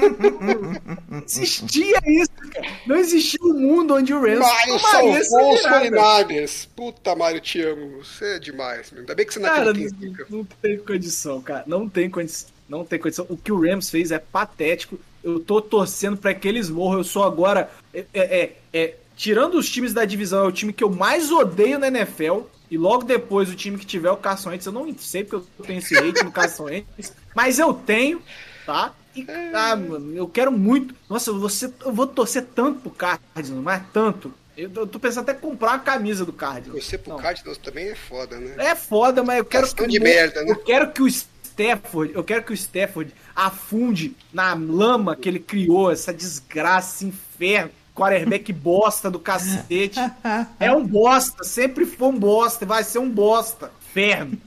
Não existia isso, cara. Não existia um mundo onde o Rams Mário salvou os. 49ers. Puta, Mário, te amo. Você é demais, meu. Ainda bem que você não Cara, acredita em não, não tem condição, cara. Não tem condição. Não tem condição. O que o Rams fez é patético. Eu tô torcendo pra que eles morram. Eu sou agora. É, é, é, é tirando os times da divisão, é o time que eu mais odeio na NFL. E logo depois o time que tiver o Carson Wentz, eu não sei porque eu tenho esse hate no Carson Wentz, mas eu tenho, tá? E, ah, mano, eu quero muito. Nossa, eu vou, ser- eu vou torcer tanto pro Cardinals, mas tanto. Eu, eu tô pensando até em comprar uma camisa do Cardinals. Você pro Não. Cardinals também é foda, né? É foda, mas eu quero Questão que de o- merda, né? Eu quero que o Stafford, eu quero que o Stafford afunde na lama que ele criou, essa desgraça, esse inferno. Quarterback [LAUGHS] bosta do cacete. É um bosta, sempre foi um bosta, vai ser um bosta. Inferno.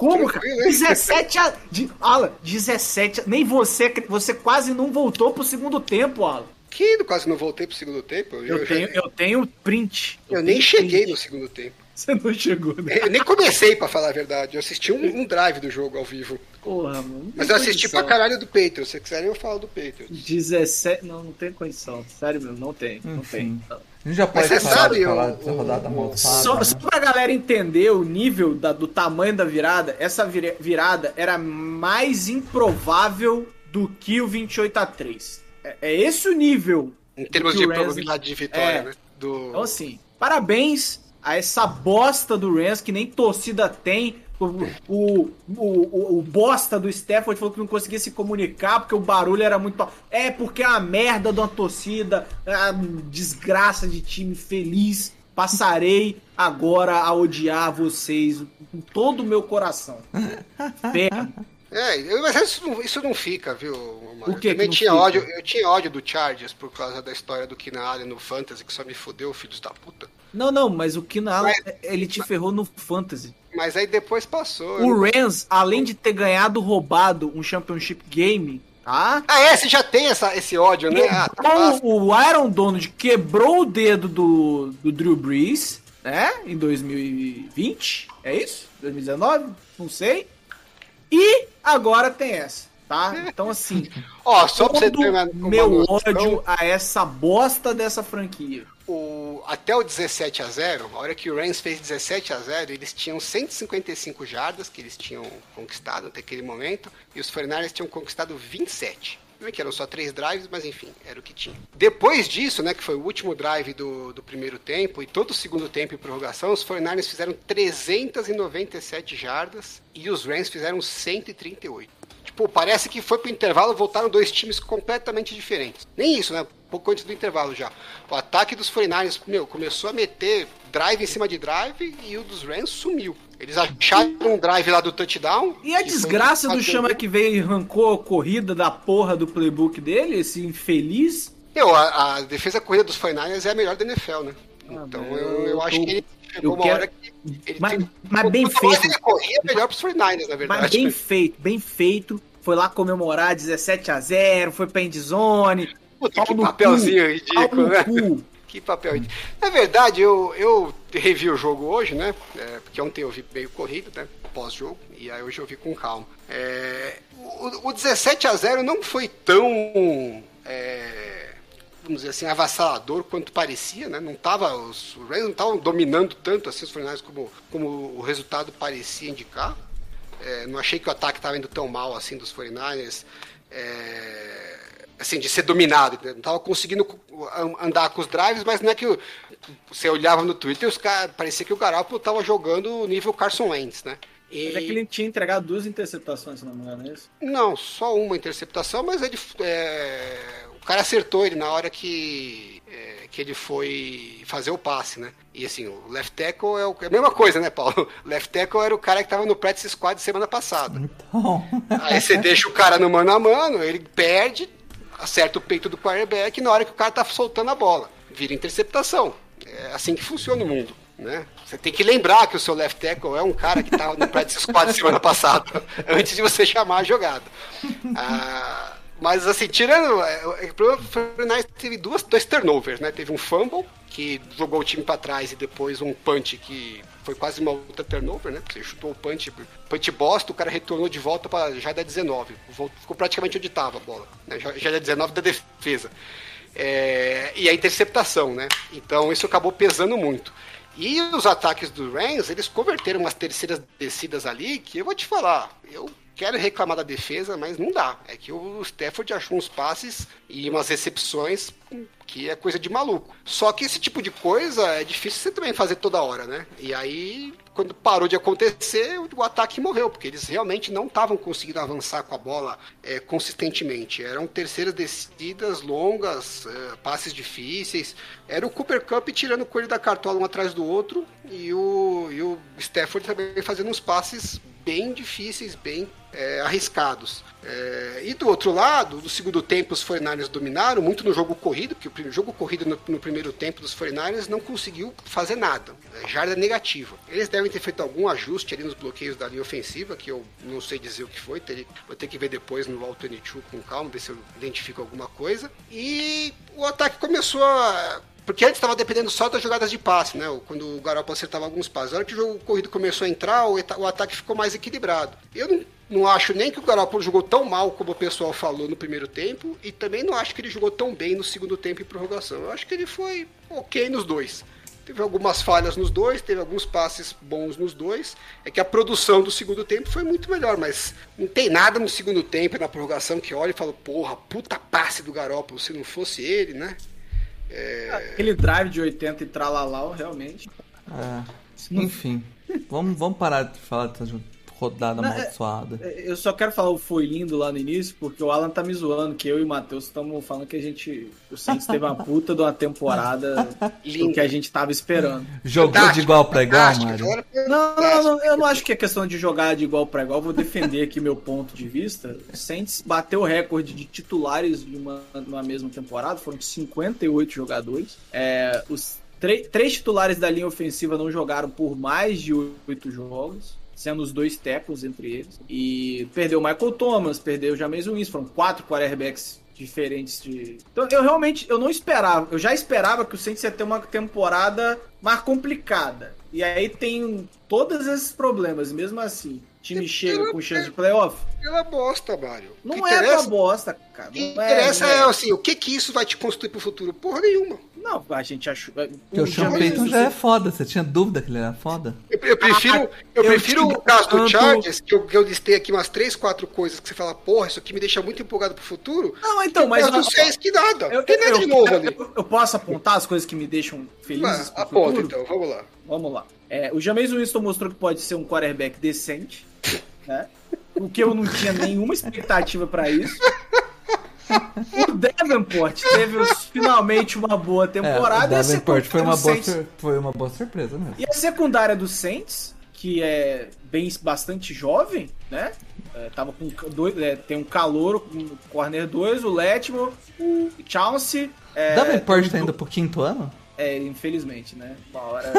Como, cara? Tranquilo, hein? 17 a. De, Alan, 17 a, Nem você. Você quase não voltou pro segundo tempo, Alan. Que quase não voltei pro segundo tempo. Eu tenho, eu tenho print. eu nem tenho cheguei print. no segundo tempo. Você não chegou, né? Eu nem comecei, pra falar a verdade. Eu assisti um, um drive do jogo ao vivo. Porra, mano. Mas eu assisti condição. pra caralho do Patriots. Se quiserem, eu falo do Patriots. 17. Não, não tem condição. Sério mesmo, não tem. Não Enfim. tem. A gente já pode Mas você sabe, falar o- dessa rodada o- amaldiçoada, Só, né? só pra galera entender o nível da- do tamanho da virada, essa vira- virada era mais improvável do que o 28 a 3 É, é esse o nível. Em termos de probabilidade de vitória, É. né? Do... Então, assim, parabéns a essa bosta do Rams, que nem torcida tem. O, o, o, o- bosta do Stafford falou que não conseguia se comunicar porque o barulho era muito. É porque é uma merda de uma torcida, é uma desgraça de time feliz. Passarei agora a odiar vocês com todo o meu coração. [LAUGHS] Ferro. É, mas isso não, isso não fica, viu, Mário? O que eu também que tinha fica? ódio, eu tinha ódio do Chargers por causa da história do Keenan Allen no Fantasy, que só me fudeu, filhos da puta. Não, não, mas o Keenan Allen, Mas- ele te ferrou no Fantasy. Mas aí depois passou. O eu- Rams, além de ter ganhado roubado um Championship Game, tá? Ah, é, você já tem essa, esse ódio, né? Ah, tá o Aaron Donald quebrou o dedo do, do Drew Brees, né? Em 2020, é isso? 2019? Não sei. E agora tem essa, tá? Então, assim, [LAUGHS] Ó, só pra você ter uma, uma meu noção, ódio a essa bosta dessa franquia. o, até o 17 a 0 a hora que o Rams fez 17 a 0 eles tinham 155 jardas que eles tinham conquistado até aquele momento, e os 49ers tinham conquistado 27. Não é que eram só três drives, mas enfim, era o que tinha. Depois disso, né, que foi o último drive do, do primeiro tempo, e todo o segundo tempo em prorrogação, os 49ers fizeram 397 jardas e os Rams fizeram 138. Tipo, parece que foi pro intervalo, voltaram dois times completamente diferentes. Nem isso, né? Pouco antes do intervalo já. O ataque dos 49ers, meu, começou a meter drive em cima de drive e o dos Rams sumiu. Eles acharam um drive lá do touchdown. E a desgraça do Chama que veio e arrancou a corrida da porra do playbook dele, esse infeliz. Meu, a, a defesa corrida dos 49ers é a melhor da NFL, né? Ah, Então mas eu, eu eu acho tô- que ele chegou eu uma quero- hora que. Ele Mas- tem- mas bem feito. ele corria, melhor pros 49ers, na verdade. Mas bem feito, bem feito. Foi lá comemorar 17 a 0 foi pra endzone. Puta, Pau que papelzinho cu, ridículo, no né? cu. [LAUGHS] Que papel. Na verdade, eu, eu revi o jogo hoje, né? É, porque ontem eu vi meio corrido, né? Pós-jogo. E aí hoje eu vi com calma. É, o, o 17 a 0 não foi tão. é, vamos dizer assim, avassalador quanto parecia, né? Não tava, os Rams não estavam dominando tanto assim os finais como, como o resultado parecia indicar. É, não achei que o ataque estava indo tão mal assim dos 49ers. É, assim, de ser dominado. entendeu? Não tava conseguindo an- andar com os drives, mas não é que o- você olhava no Twitter e os caras. Parecia que o Garoppolo tava jogando nível Carson Wentz, né? E- Mas é que ele tinha entregado duas interceptações, se não me engano, é isso? Não, só uma interceptação, mas ele. é, o cara acertou ele na hora que. é, que ele foi fazer o passe, né? E assim, o left tackle é, o- é a mesma coisa, né, Paulo? O [LAUGHS] left tackle era o cara que tava no practice squad semana passada. Então, [LAUGHS] Aí você deixa o cara no mano a mano, ele perde, acerta o peito do quarterback na hora que o cara tá soltando a bola, vira interceptação. É assim que funciona o mundo. Né? Você tem que lembrar que o seu left tackle é um cara que estava no practice squad semana [LAUGHS] passada, antes de você chamar a jogada. Ah, mas assim, tirando. é, O o Niners teve duas, dois turnovers, né? Teve um fumble, que jogou o time para trás, e depois um punch que foi quase uma outra turnover, né? Você chutou o punch, punch bosta, o cara retornou de volta para já da 19. Vol- Ficou praticamente onde estava a bola. Né? Já, já da 19 da defesa. É, e a interceptação, né? Então isso acabou pesando muito. E os ataques do Rams, eles converteram umas terceiras descidas ali, que eu vou te falar, eu quero reclamar da defesa, mas não dá. É que o Stafford achou uns passes e umas recepções que é coisa de maluco. Só que esse tipo de coisa é difícil você também fazer toda hora, né? E aí, quando parou de acontecer, o ataque morreu, porque eles realmente não estavam conseguindo avançar com a bola é, consistentemente. Eram terceiras descidas longas, é, passes difíceis. Era o Cooper Cup tirando o coelho da cartola um atrás do outro e o, e o Stafford também fazendo uns passes bem difíceis, bem é, arriscados. É, e do outro lado, no segundo tempo, os 49ers dominaram, muito no jogo corrido, porque o jogo corrido no, no primeiro tempo dos 49ers não conseguiu fazer nada. É, jarda negativa. Eles devem ter feito algum ajuste ali nos bloqueios da linha ofensiva, que eu não sei dizer o que foi, teria, vou ter que ver depois no All 22 com calma, ver se eu identifico alguma coisa. E o ataque começou a porque antes estava dependendo só das jogadas de passe, né? Quando o Garoppolo acertava alguns passes. Na hora que o jogo corrido começou a entrar, o, o ataque ficou mais equilibrado. Eu não, não acho nem que o Garoppolo jogou tão mal como o pessoal falou no primeiro tempo, e também não acho que ele jogou tão bem no segundo tempo em prorrogação. Eu acho que ele foi ok nos dois. Teve algumas falhas nos dois, teve alguns passes bons nos dois. É que a produção do segundo tempo foi muito melhor, mas não tem nada no segundo tempo na prorrogação que olha e fala, porra, puta passe do Garoppolo, se não fosse ele, né? É... Aquele drive de 80 e tralalau, realmente. É, enfim, vamos, vamos parar de falar dessa rodada Não, amaldiçoada. É, eu só quero falar o foi lindo lá no início, porque o Alan tá me zoando, que eu e o Matheus estamos falando que a gente. O Saints teve uma puta de uma temporada [LAUGHS] do que a gente tava esperando. Jogou de igual pra igual, Mário? Não, não, não, eu não acho que é questão de jogar de igual pra igual. Vou defender aqui meu ponto de vista. O Saints bateu o recorde de titulares de uma, uma mesma temporada, foram 58 jogadores. É, os três titulares da linha ofensiva não jogaram por mais de oito jogos sendo os dois tackles entre eles. E perdeu o Michael Thomas, perdeu o James Winston, foram quatro quarterbacks diferentes de. Então eu realmente eu não esperava, eu já esperava que o Saints ia ter uma temporada mais complicada. E aí tem todos esses problemas, mesmo assim. Time chega com chance de playoff. Pela bosta, Mário. Não é pra bosta, cara. O que interessa é, é, assim, o que que isso vai te construir pro futuro? Porra nenhuma. Não, a gente achou. Porque o Sean Payton já é foda, você tinha dúvida que ele era foda? Eu, eu prefiro, ah, eu, eu prefiro o caso do Chargers, que eu, que eu listei aqui umas 3, 4 coisas que você fala, porra, isso aqui me deixa muito empolgado pro futuro. Não, então, mas. Eu não sei que nada. Eu, tem nada de novo ali. Eu, posso apontar as coisas que me deixam felizes? Ah, aponta então, vamos lá. Vamos lá. É, o James Winston mostrou que pode ser um quarterback decente, né? O que eu não tinha nenhuma expectativa para isso. O Davenport teve finalmente uma boa temporada. É, o Davenport foi uma, boa foi uma boa surpresa mesmo. E a secundária do Saints, que é bem bastante jovem, né? É, tava com dois, é, tem um calor com o Corner 2, o Letmo, o Chauncey. É, Davenport tá indo pro quinto ano? É, infelizmente, né? Uma hora.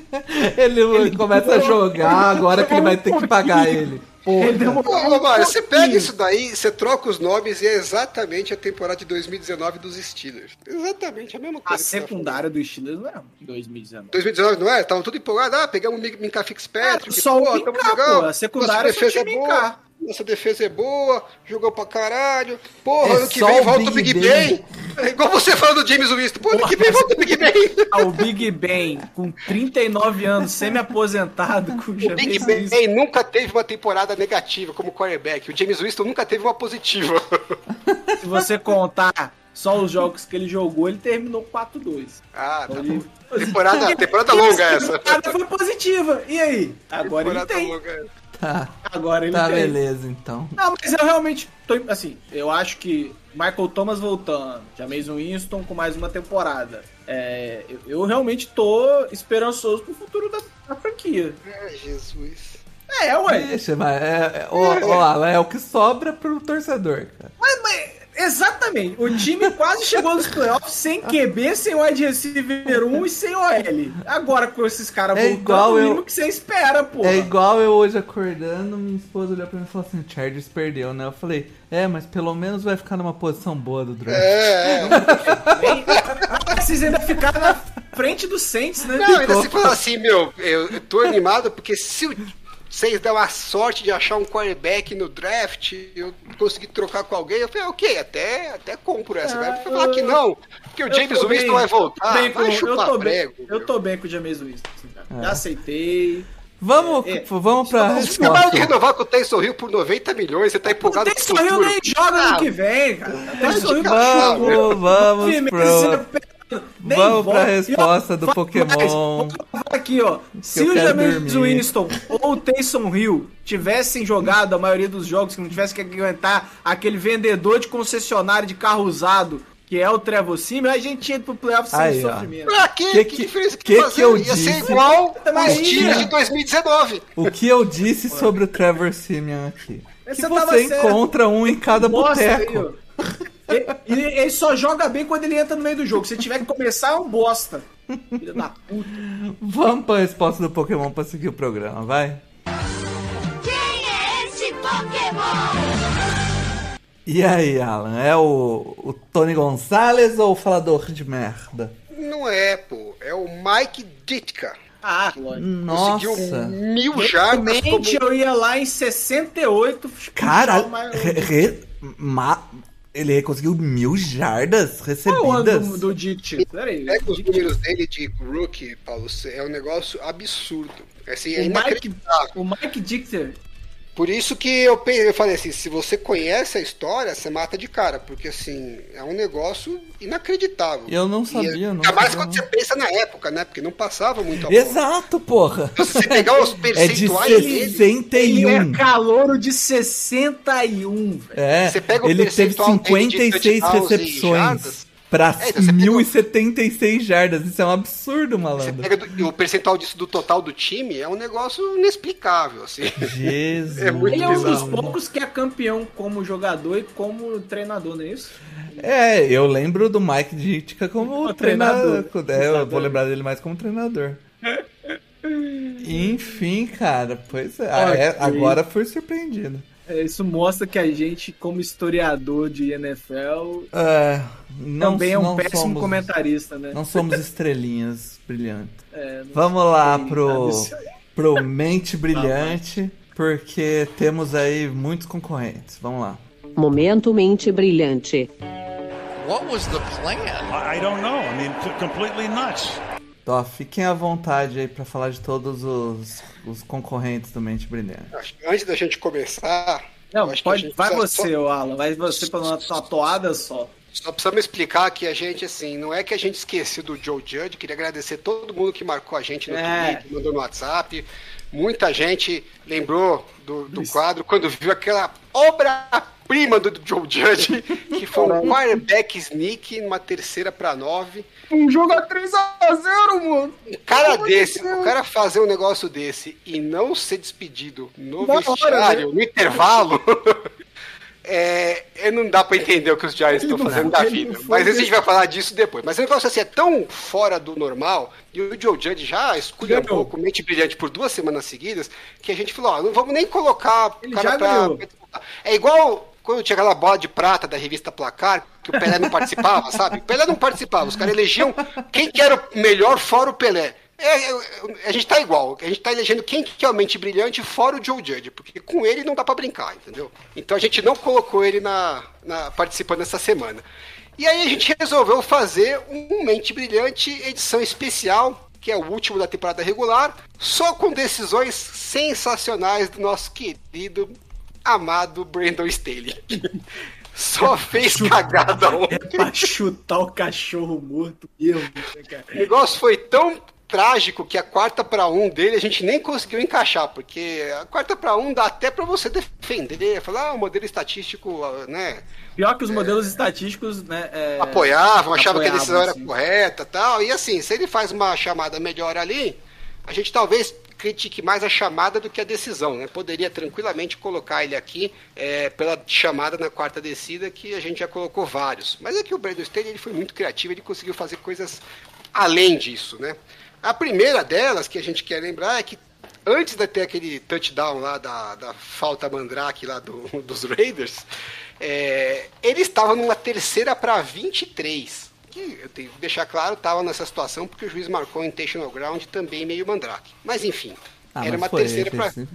[LAUGHS] ele, ele, [LAUGHS] começa a jogar, agora que ele vai ter que pagar ele. Porra. Ele demorou você pega isso daí, você troca os nomes e é exatamente a temporada de 2019 dos Steelers. Exatamente a mesma coisa. A secundária dos Steelers não é 2019. 2019 não é? Estavam tudo empolgados. Ah, pegamos o Minka Fitzpatrick. Ah, só o Minka, pô. A secundária Nossa é boa. Nossa defesa é boa, jogou pra caralho. Porra, é ano que vem volta o Big, Big Ben. É igual você falando do James Winston. Porra, ano que vem volta o Big Ben. Ah, o Big Ben, com 39 anos, semi-aposentado. Com o Big Ben nunca teve uma temporada negativa como quarterback. O James Winston nunca teve uma positiva. [LAUGHS] Se você contar só os jogos que ele jogou, ele terminou 4-2. Ah, tá ele... Temporada, temporada longa essa. Temporada foi positiva. E aí? Agora temporada ele tem. Longa essa. Tá. Agora ele Tá, tem. beleza, então. Não, mas eu realmente tô. Assim, eu acho que Michael Thomas voltando, James Winston com mais uma temporada. É, eu, eu, realmente tô esperançoso pro futuro da, da franquia. É, Jesus. É, ué. Deixa, mas é, é, ó, ó, é o que sobra pro torcedor, cara. Mas, mas Exatamente. O time [LAUGHS] quase chegou nos playoffs sem QB, sem o wide receiver 1 e sem OL. Agora com esses caras é voltando, o mínimo que você espera, pô. É igual eu hoje acordando, minha esposa olhou pra mim e falou assim, o Chargers perdeu, né? Eu falei, é, mas pelo menos vai ficar numa posição boa do draft. É, é. [LAUGHS] Vocês ainda ficaram na frente do Saints, né? Não, ainda se fala assim, meu, eu tô animado porque se o vocês dão a sorte de achar um quarterback no draft, eu consegui trocar com alguém, eu falei, ok, até, até compro essa. Vai falar que não, porque o James Winston vai voltar, bem vai com, eu tô prego. Bem, eu tô bem com o James Winston, assim, é. Já aceitei. Vamos, É, é. vamos pra Você acabaram de renovar com o Tyson Hill por 90 milhões, você tá empolgado com o Taysom Hill nem joga Ah, ano que vem, cara. O Taysom Hill Vamos, vamos pro... nem vamos volta. pra ó, resposta do Pokémon. aqui, ó. Se o James. Winston ou o Taysom Hill tivessem jogado a maioria dos jogos, que não tivesse que aguentar aquele vendedor de concessionário de carro usado, que é o Trevor Simeon, a gente tinha ido pro playoff sem Aí, sofrimento. Pra quê? Que Que, que- diferença que, que fazer? que eu Ia ser disse? igual times tinha. de 2019. O que eu disse sobre o Trevor Simeon aqui? Que Você encontra um em cada boteco. Ele, ele- ele só joga bem quando ele entra no meio do jogo. Se tiver que começar, é um bosta. Filho da puta. Vamos pra resposta do Pokémon pra seguir o programa, vai. Quem é este Pokémon? E aí, Alan, é o, o Tony Gonzalez ou o falador de merda? Não é, pô. É o Mike Ditka. Ah, lógico. Conseguiu Nossa. mil jardas como... Realmente eu ia lá em 68. Cara, uma- re- re- ma- ele conseguiu mil jardas Qual é o ano recebidas. do, do Dict? Peraí. Pega os Dict- números dele de rookie, Paulo. É um negócio absurdo. Assim, é O Mike, o Mike Dicter. Por isso que eu, eu falei assim, se você conhece a história, você mata de cara, porque assim, é um negócio inacreditável. Eu não E sabia, é- não Ainda mais quando não. você pensa na época, né? Porque não passava muito a. Exato, porra. Se você pegar os [LAUGHS] É de percentuais dele, Ele 61. é calouro de 61, velho. É, Você pega o ele teve percentual dele de 56 touchdowns e recepções. Pra É, então você pega o- 1076 jardas. Isso é um absurdo, você malandro. pega do- o percentual disso do total do time, é um negócio inexplicável, assim. Jesus. [LAUGHS] É muito Ele é um dos poucos que é campeão como jogador e como treinador, não é isso? É, eu lembro do Mike Ditka como Como treinador. treinador. É, eu vou lembrar dele mais como treinador. [LAUGHS] Enfim, cara, pois é. Ah, é, agora fui surpreendido. É, Isso mostra que a gente, como historiador de NFL, É, não, também é um não péssimo somos, comentarista, né? Não somos estrelinhas brilhantes. É, Vamos lá pro, pro Mente [LAUGHS] Brilhante, porque temos aí muitos concorrentes. Vamos lá. Momento mente brilhante. What was the plan? I don't know. I mean, completely nuts. Então, fiquem à vontade aí pra falar de todos os, os concorrentes do Mente Brilhante. Antes da gente começar. Não, pode, gente vai você, ô Alan. Vai você pra uma uma toada só. Só precisamos explicar que a gente, assim, não é que a gente esqueceu do Joe Judge, queria agradecer todo mundo que marcou a gente no É. Twitter, mandou no WhatsApp. Muita gente lembrou do, do quadro quando viu aquela obra-prima do Joe Judge, que foi um quarterback sneak numa terceira para nove. Um jogo a 3x0, mano. Cara desse, o cara fazer um negócio desse e não ser despedido no Na hora, vestiário, no intervalo. [LAUGHS] É, é, não dá pra entender o que os Giants estão fazendo da vida. Mas a gente vai falar disso depois. Mas o negócio assim é tão fora do normal, e o Joe Judge já escolheu um pouco mente brilhante por duas semanas seguidas, que a gente falou, ó, não vamos nem colocar o cara pra. É igual quando tinha aquela bola de prata da revista Placar, que o Pelé não participava, [LAUGHS] sabe? O Pelé não participava, os caras elegiam quem que era o melhor fora o Pelé. É, é, a gente tá igual, a gente tá elegendo quem que é o mente brilhante fora o Joe Judge, porque com ele não dá pra brincar, entendeu? Então a gente não colocou ele na, na participando essa semana. E aí a gente resolveu fazer um Mente Brilhante edição especial, que é o último da temporada regular, só com decisões sensacionais do nosso querido, amado Brandon Staley. [LAUGHS] Só fez cagada ontem. [LAUGHS] É pra chutar o cachorro morto mesmo, né, cara? O negócio foi tão trágico que a quarta para um dele a gente nem conseguiu encaixar, porque a quarta para um dá até para você defender, falar, ah, o modelo estatístico, né, Pior que os modelos estatísticos, né? é, apoiavam, achavam que a decisão era correta tal. E assim, se ele faz uma chamada melhor ali, a gente talvez critique mais a chamada do que a decisão, né? Poderia tranquilamente colocar ele aqui é, pela chamada na quarta descida, que a gente já colocou vários. Mas é que o Brandon Staley ele foi muito criativo, ele conseguiu fazer coisas além disso, né? A primeira delas que a gente quer lembrar é que antes de ter aquele touchdown lá da, da falta mandrake lá do, [LAUGHS] dos Raiders, é, ele estava numa terceira para 23. Que eu tenho que deixar claro, estava nessa situação porque o juiz marcou intentional ground também meio mandrake. Mas enfim, Ah, era mas uma foi, terceira foi, foi.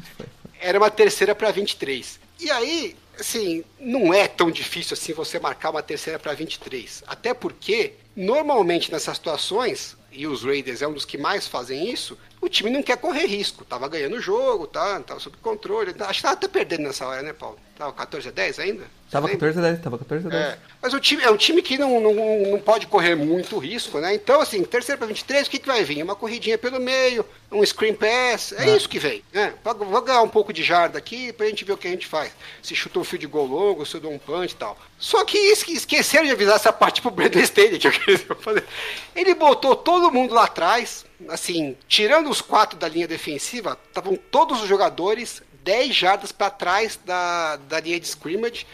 era uma terceira para 23. E aí, assim, não é tão difícil assim você marcar uma terceira para 23. Até porque, normalmente nessas situações, e os Raiders é um dos que mais fazem isso, o time não quer correr risco. Tava ganhando o jogo, tá? Tava sob controle. Acho que tava até perdendo nessa hora, né, Paulo? Tava 14 a 10 ainda? Tava Você lembra? 14 a 10, tava 14 a 10. É, mas o time, é um time que não, não, não pode correr muito risco, né? Então, assim, terceiro para 23, o que, que vai vir? Uma corridinha pelo meio, um screen pass, é, isso que vem, né? Vou- ganhar um pouco de jarda aqui pra gente ver o que a gente faz. Se chuta um field goal longo, se eu dou um punch e tal. Só que esque- esqueceram de avisar essa parte pro Brandon Staley, [LAUGHS] que eu queria fazer. Ele botou todo mundo lá atrás, assim, tirando os quatro da linha defensiva, estavam todos os jogadores 10 jardas para trás da, da linha de scrimmage,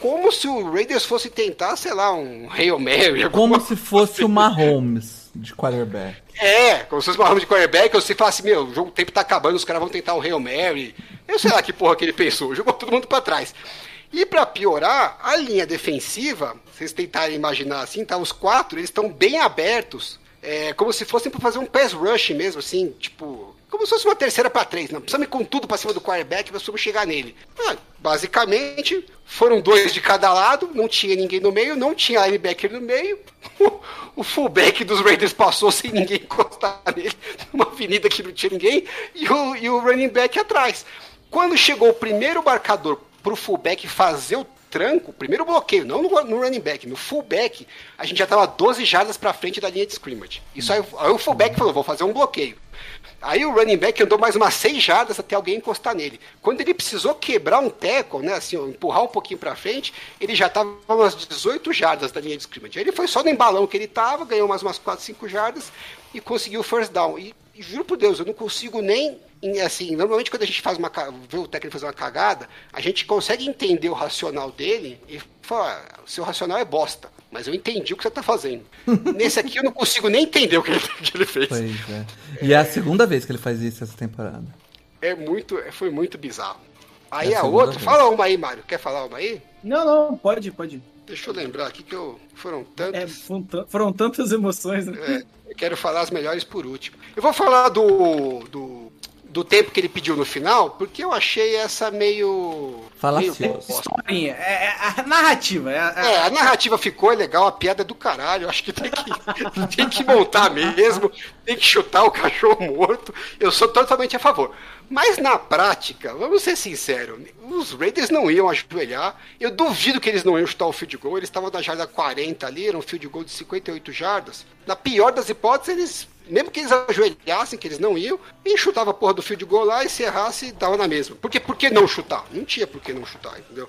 como se o Raiders fosse tentar, sei lá, um Hail Mary. Como se fosse o Mahomes de quarterback. é, como se fosse uma arma de quarterback, você fala assim, meu, o jogo o tempo tá acabando, os caras vão tentar o Hail Mary. Eu sei lá que porra que ele pensou, [LAUGHS] jogou todo mundo pra trás. E pra piorar, a linha defensiva, vocês tentarem imaginar assim, tá, os quatro, eles estão bem abertos, é, como se fossem pra fazer um pass rush mesmo, assim, tipo, como se fosse uma terceira pra três, não precisa ir com tudo pra cima do quarterback, nós vamos chegar nele. Ah, basicamente, foram dois de cada lado, não tinha ninguém no meio, não tinha linebacker no meio. [LAUGHS] O fullback dos Raiders passou sem ninguém encostar nele, [LAUGHS] numa avenida que não tinha ninguém, e o, e o running back atrás. Quando chegou o primeiro marcador pro fullback fazer o tranco, primeiro bloqueio, não no, no running back, no fullback, a gente já tava 12 jardas pra frente da linha de scrimmage. Isso aí, aí o fullback falou, vou fazer um bloqueio. Aí o running back andou mais umas 6 jardas até alguém encostar nele. Quando ele precisou quebrar um tackle, né, assim, empurrar um pouquinho pra frente, ele já tava umas 18 jardas da linha de scrimmage. Aí ele foi só no embalão que ele tava, ganhou mais umas 4, 5 jardas e conseguiu o first down. E, e juro por Deus, eu não consigo nem em- assim, normalmente quando a gente faz uma vê o técnico fazer uma cagada, a gente consegue entender o racional dele e fala, "Ah, o seu racional é bosta, mas eu entendi o que você tá fazendo. [LAUGHS] Nesse aqui eu não consigo nem entender o que ele, [LAUGHS] que ele fez. Pois é. E é a segunda vez que ele faz isso essa temporada. É muito, é- foi muito bizarro. Aí É a a outra, vez. fala uma aí, Mário. Quer falar uma aí? Não, não, pode, pode. Deixa eu lembrar aqui que eu, foram É, tantas. foram, tan- foram tantas emoções, né? É, eu quero falar as melhores por último. Eu vou falar do, do, do tempo que ele pediu no final, porque eu achei essa meio. Bosta. Historinha, é, é a narrativa. É, a- É, a narrativa ficou legal, a piada é do caralho. Eu acho que tem que, [LAUGHS] tem que montar mesmo, tem que chutar o cachorro morto. Eu sou totalmente a favor. Mas na prática, vamos ser sinceros, os Raiders não iam ajoelhar. Eu duvido que eles não iam chutar o field goal. Eles estavam na jarda 40 ali, era um field goal de 58 jardas. Na pior das hipóteses, eles, mesmo que eles ajoelhassem, que eles não iam, e chutava a porra do field goal lá e se errasse, dava na mesma. Porque por que não chutar? Não tinha por que não chutar, entendeu?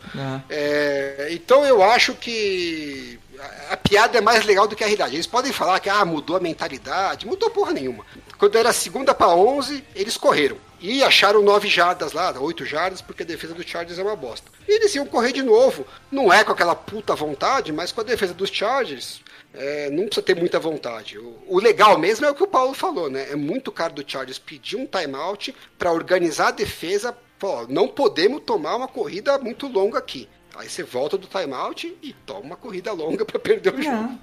É, então eu acho que a, a piada é mais legal do que a realidade. Eles podem falar que ah, mudou a mentalidade, mudou porra nenhuma. Quando era segunda para 11, eles correram. E acharam nove jardas lá, oito jardas, porque a defesa dos Chargers é uma bosta. E eles iam correr de novo. Não é com aquela puta vontade, mas com a defesa dos Chargers, é, não precisa ter muita vontade. O, o legal mesmo é o que o Paulo falou, né? É muito caro do Chargers pedir um timeout para organizar a defesa. Pô, não podemos tomar uma corrida muito longa aqui. Aí você volta do timeout e toma uma corrida longa [LAUGHS] para perder o jogo.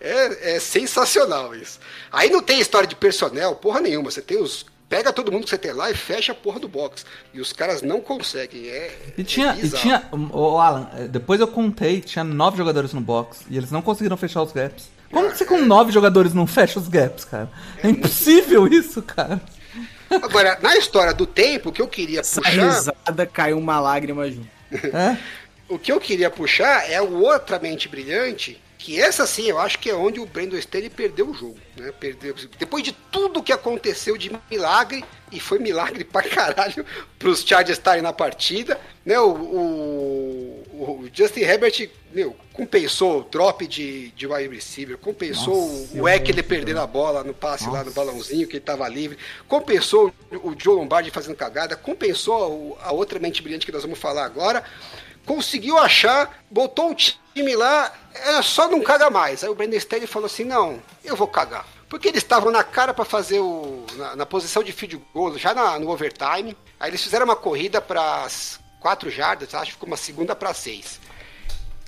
É, é sensacional isso. Aí não tem história de personnel, porra nenhuma. Você tem os. Pega todo mundo que você tem lá e fecha a porra do box. E os caras não conseguem. É, E tinha, é e tinha, o Alan, eh, depois eu contei, tinha nove jogadores no box e eles não conseguiram fechar os gaps. Como que você com nove jogadores não fecha os gaps, cara? É impossível isso, cara. Agora, na história do tempo, o que eu queria Essa puxar. risada caiu uma lágrima junto. É? O que eu queria puxar é o outra mente brilhante, que essa sim eu acho que é onde o Brandon Staley perdeu o jogo. Né? Perdeu, depois de tudo que aconteceu de milagre, e foi milagre pra caralho pros Chargers estarem na partida, né? O, o- o Justin Herbert, meu, compensou o drop de, de wide receiver, compensou Nossa, o Eckler perder a bola no passe lá no balãozinho que ele tava livre, compensou o Joe Lombardi fazendo cagada, compensou a outra mente brilhante que nós vamos falar agora, conseguiu achar, botou o time lá, era só não cagar mais. Aí o Brandon Staley falou assim: não, eu vou cagar. Porque eles estavam na cara para fazer o. Na, na posição de field goal, já na- no overtime. Aí eles fizeram uma corrida para as 4 jardas, acho que ficou uma segunda para 6.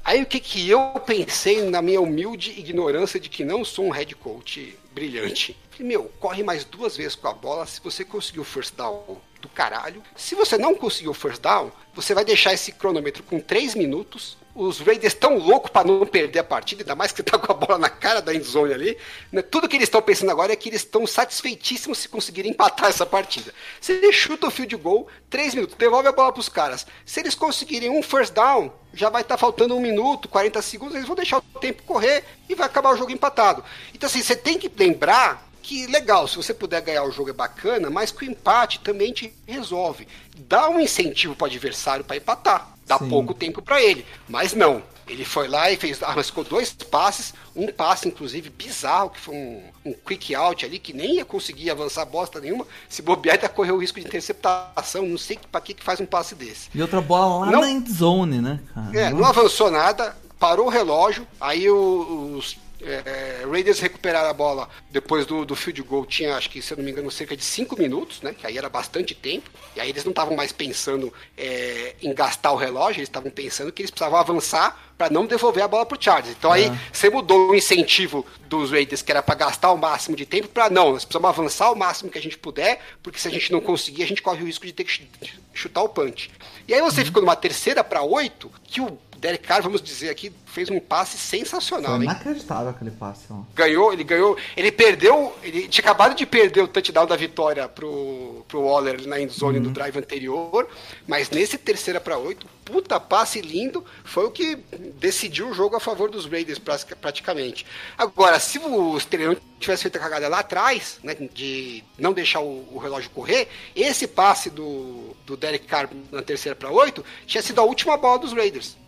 Aí o que, que eu pensei na minha humilde ignorância de que não sou um head coach brilhante? Falei, meu, corre mais duas vezes com a bola. Se você conseguir o first down, do caralho. Se você não conseguir o first down, você vai deixar esse cronômetro com 3 minutos. Os Raiders estão loucos para não perder a partida, ainda mais que tá com a bola na cara da endzone ali. né? Tudo que eles estão pensando agora é que eles estão satisfeitíssimos se conseguirem empatar essa partida. Se eles chutam o field goal, 3 minutos, devolve a bola pros caras. Se eles conseguirem um first down, já vai estar faltando um minuto, 40 segundos, eles vão deixar o tempo correr e vai acabar o jogo empatado. Então, assim, você tem que lembrar que legal, se você puder ganhar o jogo é bacana, mas que o empate também te resolve. Dá um incentivo para o adversário para empatar. Dá Sim. pouco tempo para ele. Mas não. Ele foi lá e fez. Arriscou dois passes, um passe, inclusive, bizarro, que foi um, um quick out ali, que nem ia conseguir avançar bosta nenhuma. Se bobear, ainda correu o risco de interceptação. Não sei pra que, que faz um passe desse. E outra bola lá Não. na endzone, né, cara? É, não avançou nada, parou o relógio, aí os é, Raiders recuperaram a bola depois do, do field goal, tinha acho que, se eu não me engano, cerca de 5 minutos, né? Que aí era bastante tempo. E aí eles não estavam mais pensando é, em gastar o relógio, eles estavam pensando que eles precisavam avançar para não devolver a bola pro Chargers. Então aí você mudou o incentivo dos Raiders, que era para gastar o máximo de tempo, para não, nós precisamos avançar o máximo que a gente puder, porque se a gente não conseguir, a gente corre o risco de ter que ch- chutar o punch. E aí você ficou numa terceira para oito, que o Derek Carr, vamos dizer aqui, fez um passe sensacional, Foi hein? inacreditável aquele passe, ó. Ganhou, ele ganhou, ele perdeu, ele tinha acabado de perder o touchdown da vitória pro, pro Waller na endzone do drive anterior, mas nesse terceira para oito, puta passe lindo, foi o que decidiu o jogo a favor dos Raiders praticamente. Agora, se o não tivesse feito a cagada lá atrás, né, de não deixar o, o relógio correr, esse passe do, do Derek Carr na terceira para oito tinha sido a última bola dos Raiders.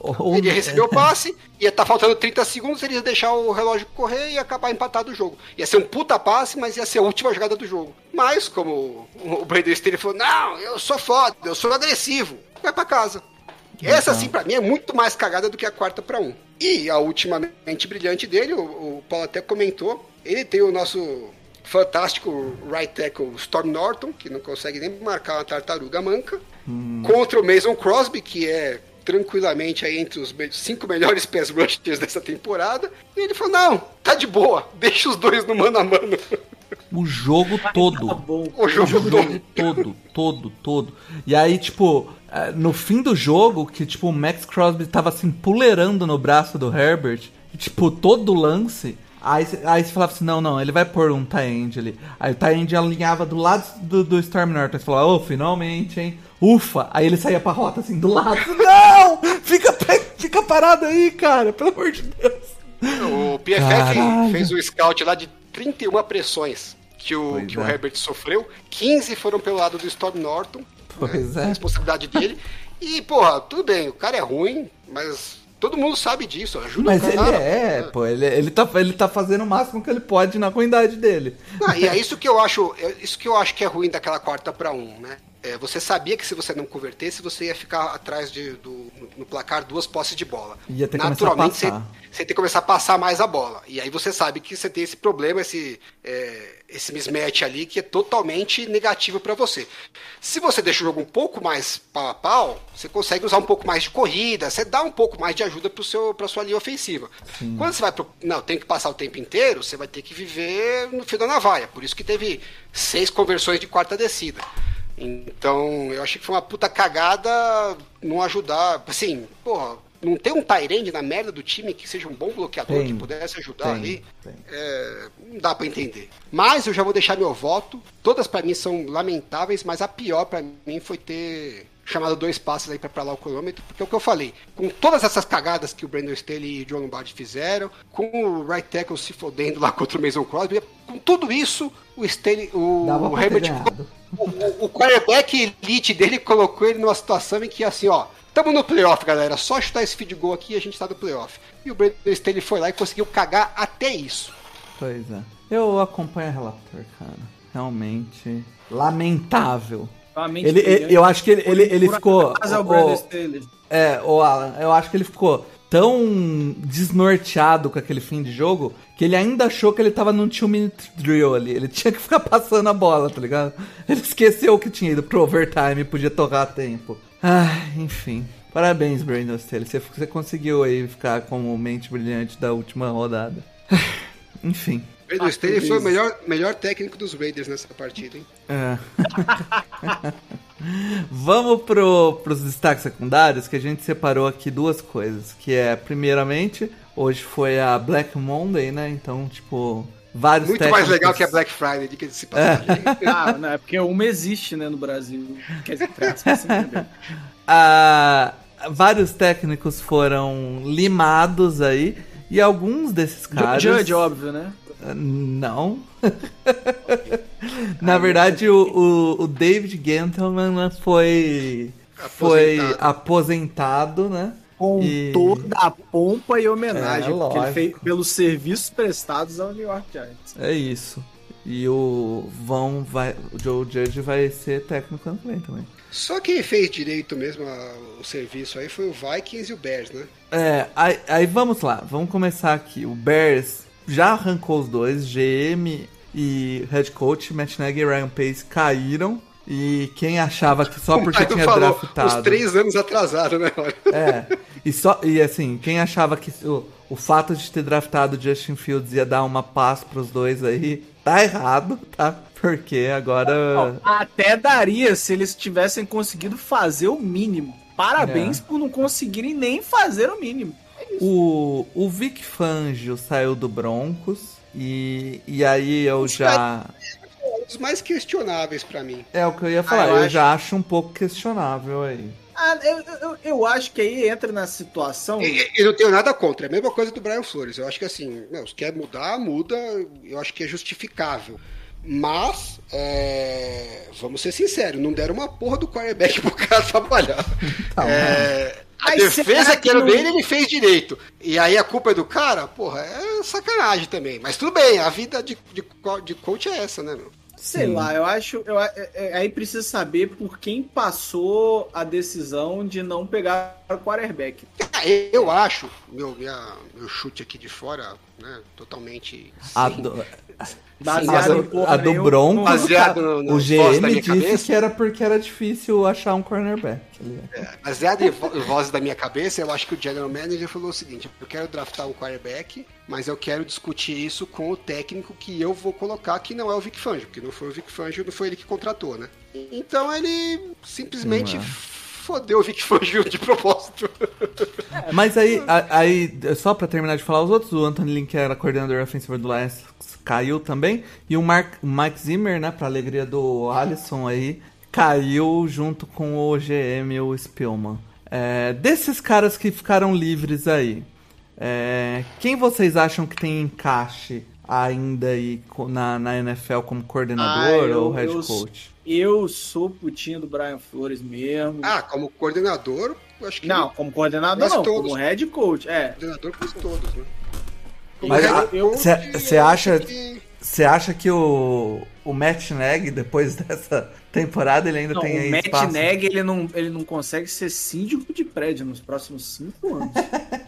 Ou- Ele recebeu o [LAUGHS] passe, ia estar faltando 30 segundos, ele ia deixar o relógio correr e acabar empatado o jogo. Ia ser um puta passe, mas ia ser a última jogada do jogo. Mas, como o Brandon Staley falou, não, eu sou foda, eu sou agressivo, vai pra casa. Essa, assim, pra mim, é muito mais cagada do que a quarta pra um. E a última mente brilhante dele, o, o Paulo até comentou, ele tem o nosso fantástico right tackle Storm Norton, que não consegue nem marcar uma tartaruga manca, contra o Mason Crosby, que é tranquilamente aí entre os cinco melhores pass rushers dessa temporada. E ele falou, não, tá de boa, deixa os dois no mano a mano. O jogo todo. Tá bom. O jogo O jogo todo. todo, todo, todo. E aí, tipo, eh, no fim do jogo, que tipo, o Max Crosby tava assim, puleirando no braço do Herbert, e, tipo, todo lance. Aí, aí você falava assim, não, não, ele vai pôr um tie-end ali. Aí o tie-end alinhava do lado do, do Storm Norton. Você falava, ô, finalmente, hein? Ufa! Aí ele saía pra rota assim, do lado. [LAUGHS] Não! Fica, fica parado aí, cara, pelo amor de Deus. O PFF Caralho. fez um scout lá de 31 pressões que o, Pois que o é. Herbert sofreu. 15 foram pelo lado do Storm Norton. Pois né, é. A responsabilidade dele. E, porra, tudo bem, o cara é ruim, mas todo mundo sabe disso. Ajuda Mas o ele cara. é, pô, ele, ele, tá, ele tá fazendo o máximo que ele pode na ruindade dele. Ah, e é isso que eu acho, é isso que eu acho que é ruim daquela quarta para um, né? É, você sabia que se você não convertesse, você ia ficar atrás de, do, no, placar duas posses de bola. Ia ter Naturalmente, você, você tem que começar a passar mais a bola. E aí você sabe que você tem esse problema, esse, é, esse mismatch ali, que é totalmente negativo para você. Se você deixa o jogo um pouco mais pau a pau, você consegue usar um pouco mais de corrida, você dá um pouco mais de ajuda para sua linha ofensiva. Quando você vai pro, não, tem que passar o tempo inteiro, você vai ter que viver no fio da navalha. Por isso que teve seis conversões de quarta descida. Então, eu achei que foi uma puta cagada não ajudar. Assim, porra, não tem um Tyrande na merda do time que seja um bom bloqueador Tem. que pudesse ajudar Tem, ali. tem. É, não dá pra entender. Mas eu já vou deixar meu voto. Todas pra mim são lamentáveis, mas a pior pra mim foi ter chamado dois passes aí pra pra lá o cronômetro, porque é o que eu falei, com todas essas cagadas que o Brandon Staley e o John Lombardi fizeram, com o right tackle se fodendo lá [LAUGHS] contra o Mason Crosby, com tudo isso, o Staley, o, o Herbert o- o quarterback elite dele colocou ele numa situação em que, assim, ó, tamo no playoff, galera. Só chutar esse feed goal aqui e a gente tá no playoff. E o Brandon Staley foi lá e conseguiu cagar até isso. Pois é. Eu acompanho a relator, cara. Realmente. Lamentável. Realmente Ele, ele- eu acho que ele, ele, ele ficou. é o é, o Alan, eu acho que ele ficou tão desnorteado com aquele fim de jogo que ele ainda achou que ele tava num two minute drill ali. Ele [LAUGHS] tinha que ficar passando a bola, tá ligado? Ele esqueceu que tinha ido pro overtime e podia torrar tempo. Ah, enfim. Parabéns, Brandon Staley. Você, você conseguiu aí ficar como mente brilhante da última rodada. [SIGHS] Enfim. Brandon Staley foi o melhor, melhor técnico dos Raiders nessa partida, hein? É. [LAUGHS] Vamos pro, pros destaques secundários, que a gente separou aqui duas coisas. Que é, primeiramente, hoje foi a Black Monday, né? Então, tipo, vários Muito técnicos... mais legal que a Black Friday, de se passagem. [LAUGHS] Ah, não, é porque uma existe, né, no Brasil. Quer dizer? [LAUGHS] Ah, vários técnicos foram limados aí. E alguns desses caras... Judge, óbvio, né? Não. [LAUGHS] Na verdade, o, o, David Gentleman foi, foi Aposentado. aposentado, né? Com E- toda a pompa e homenagem É, porque ele fez pelos serviços prestados ao New York Giants. É isso. E o Vão vai. O Joe Judge vai ser técnico ano que vem também. Só quem fez direito mesmo a- o serviço aí foi o Vikings e o Bears, né? É, aí, aí vamos lá, vamos começar aqui. O Bears já arrancou os dois, GM e head coach, Matt Nagy e Ryan Pace caíram. E quem achava que só porque [LAUGHS] tinha falou, draftado. Uns três anos atrasado, né? Olha. É. E, só, e assim, quem achava que o, o fato de ter draftado o Justin Fields ia dar uma paz pros dois aí, tá errado, tá? Porque agora. Até daria se eles tivessem conseguido fazer o mínimo. Parabéns É. por não conseguirem nem fazer o mínimo. O, o Vic Fangio saiu do Broncos. E, e aí eu já. Um dos mais questionáveis pra mim. É o que eu ia falar, Ah, eu eu, acho- já acho um pouco questionável aí. Ah, eu, eu, eu acho que aí entra na situação. E- Eu não tenho nada contra, é a mesma coisa do Brian Flores. Eu acho que assim, meu, se quer mudar, muda, eu acho que é justificável. Mas, é, vamos ser sinceros, não deram uma porra do quarterback [LAUGHS] pro cara trabalhar. É, a Mas será defesa que que era não- dele, ele fez direito. E aí a culpa é do cara? Porra, é sacanagem também. Mas tudo bem, a vida de, de, de coach é essa, né, meu? Sei lá, eu acho. Eu, é- é- aí precisa saber por quem passou a decisão de não pegar o quarterback. Ah, Eu acho, meu, minha- meu chute aqui de fora, né, totalmente... A do, Baseado a a do. Broncos, Baseado no- o nas vozes GM disse cabeça. que era porque era difícil achar um cornerback. ali. Baseado em vo- vozes da minha cabeça, eu acho que o general manager falou o seguinte: eu quero draftar um quarterback, mas eu quero discutir isso com o técnico que eu vou colocar, que não é o Vic Fangio, que não foi o Vic Fangio, não foi ele que contratou, né? Então ele simplesmente é. Fodeu o Vic [LAUGHS] Fangio de propósito. Mas aí, a- aí, só pra terminar de falar os outros, o Anthony Lynn, que era coordenador ofensivo do Lions, caiu também. E o Mark, Mike Zimmer, né, pra alegria do Alisson aí, caiu junto com o GM, o Spielman. É, desses caras que ficaram livres aí, é, quem vocês acham que tem encaixe ainda aí na, na NFL como coordenador Ah, eu- ou head eu- coach? Eu sou putinho do Brian Flores mesmo. ah, como coordenador, eu acho que não, como coordenador não, todos. como head coach. É. coordenador quase todos, né? Mas Você acha, você acha que o, o Matt Nagy, depois [LAUGHS] dessa temporada, ele ainda Não, tem aí o Matt espaço? Nagy, ele não, ele não consegue ser síndico de prédio nos próximos cinco anos. [LAUGHS]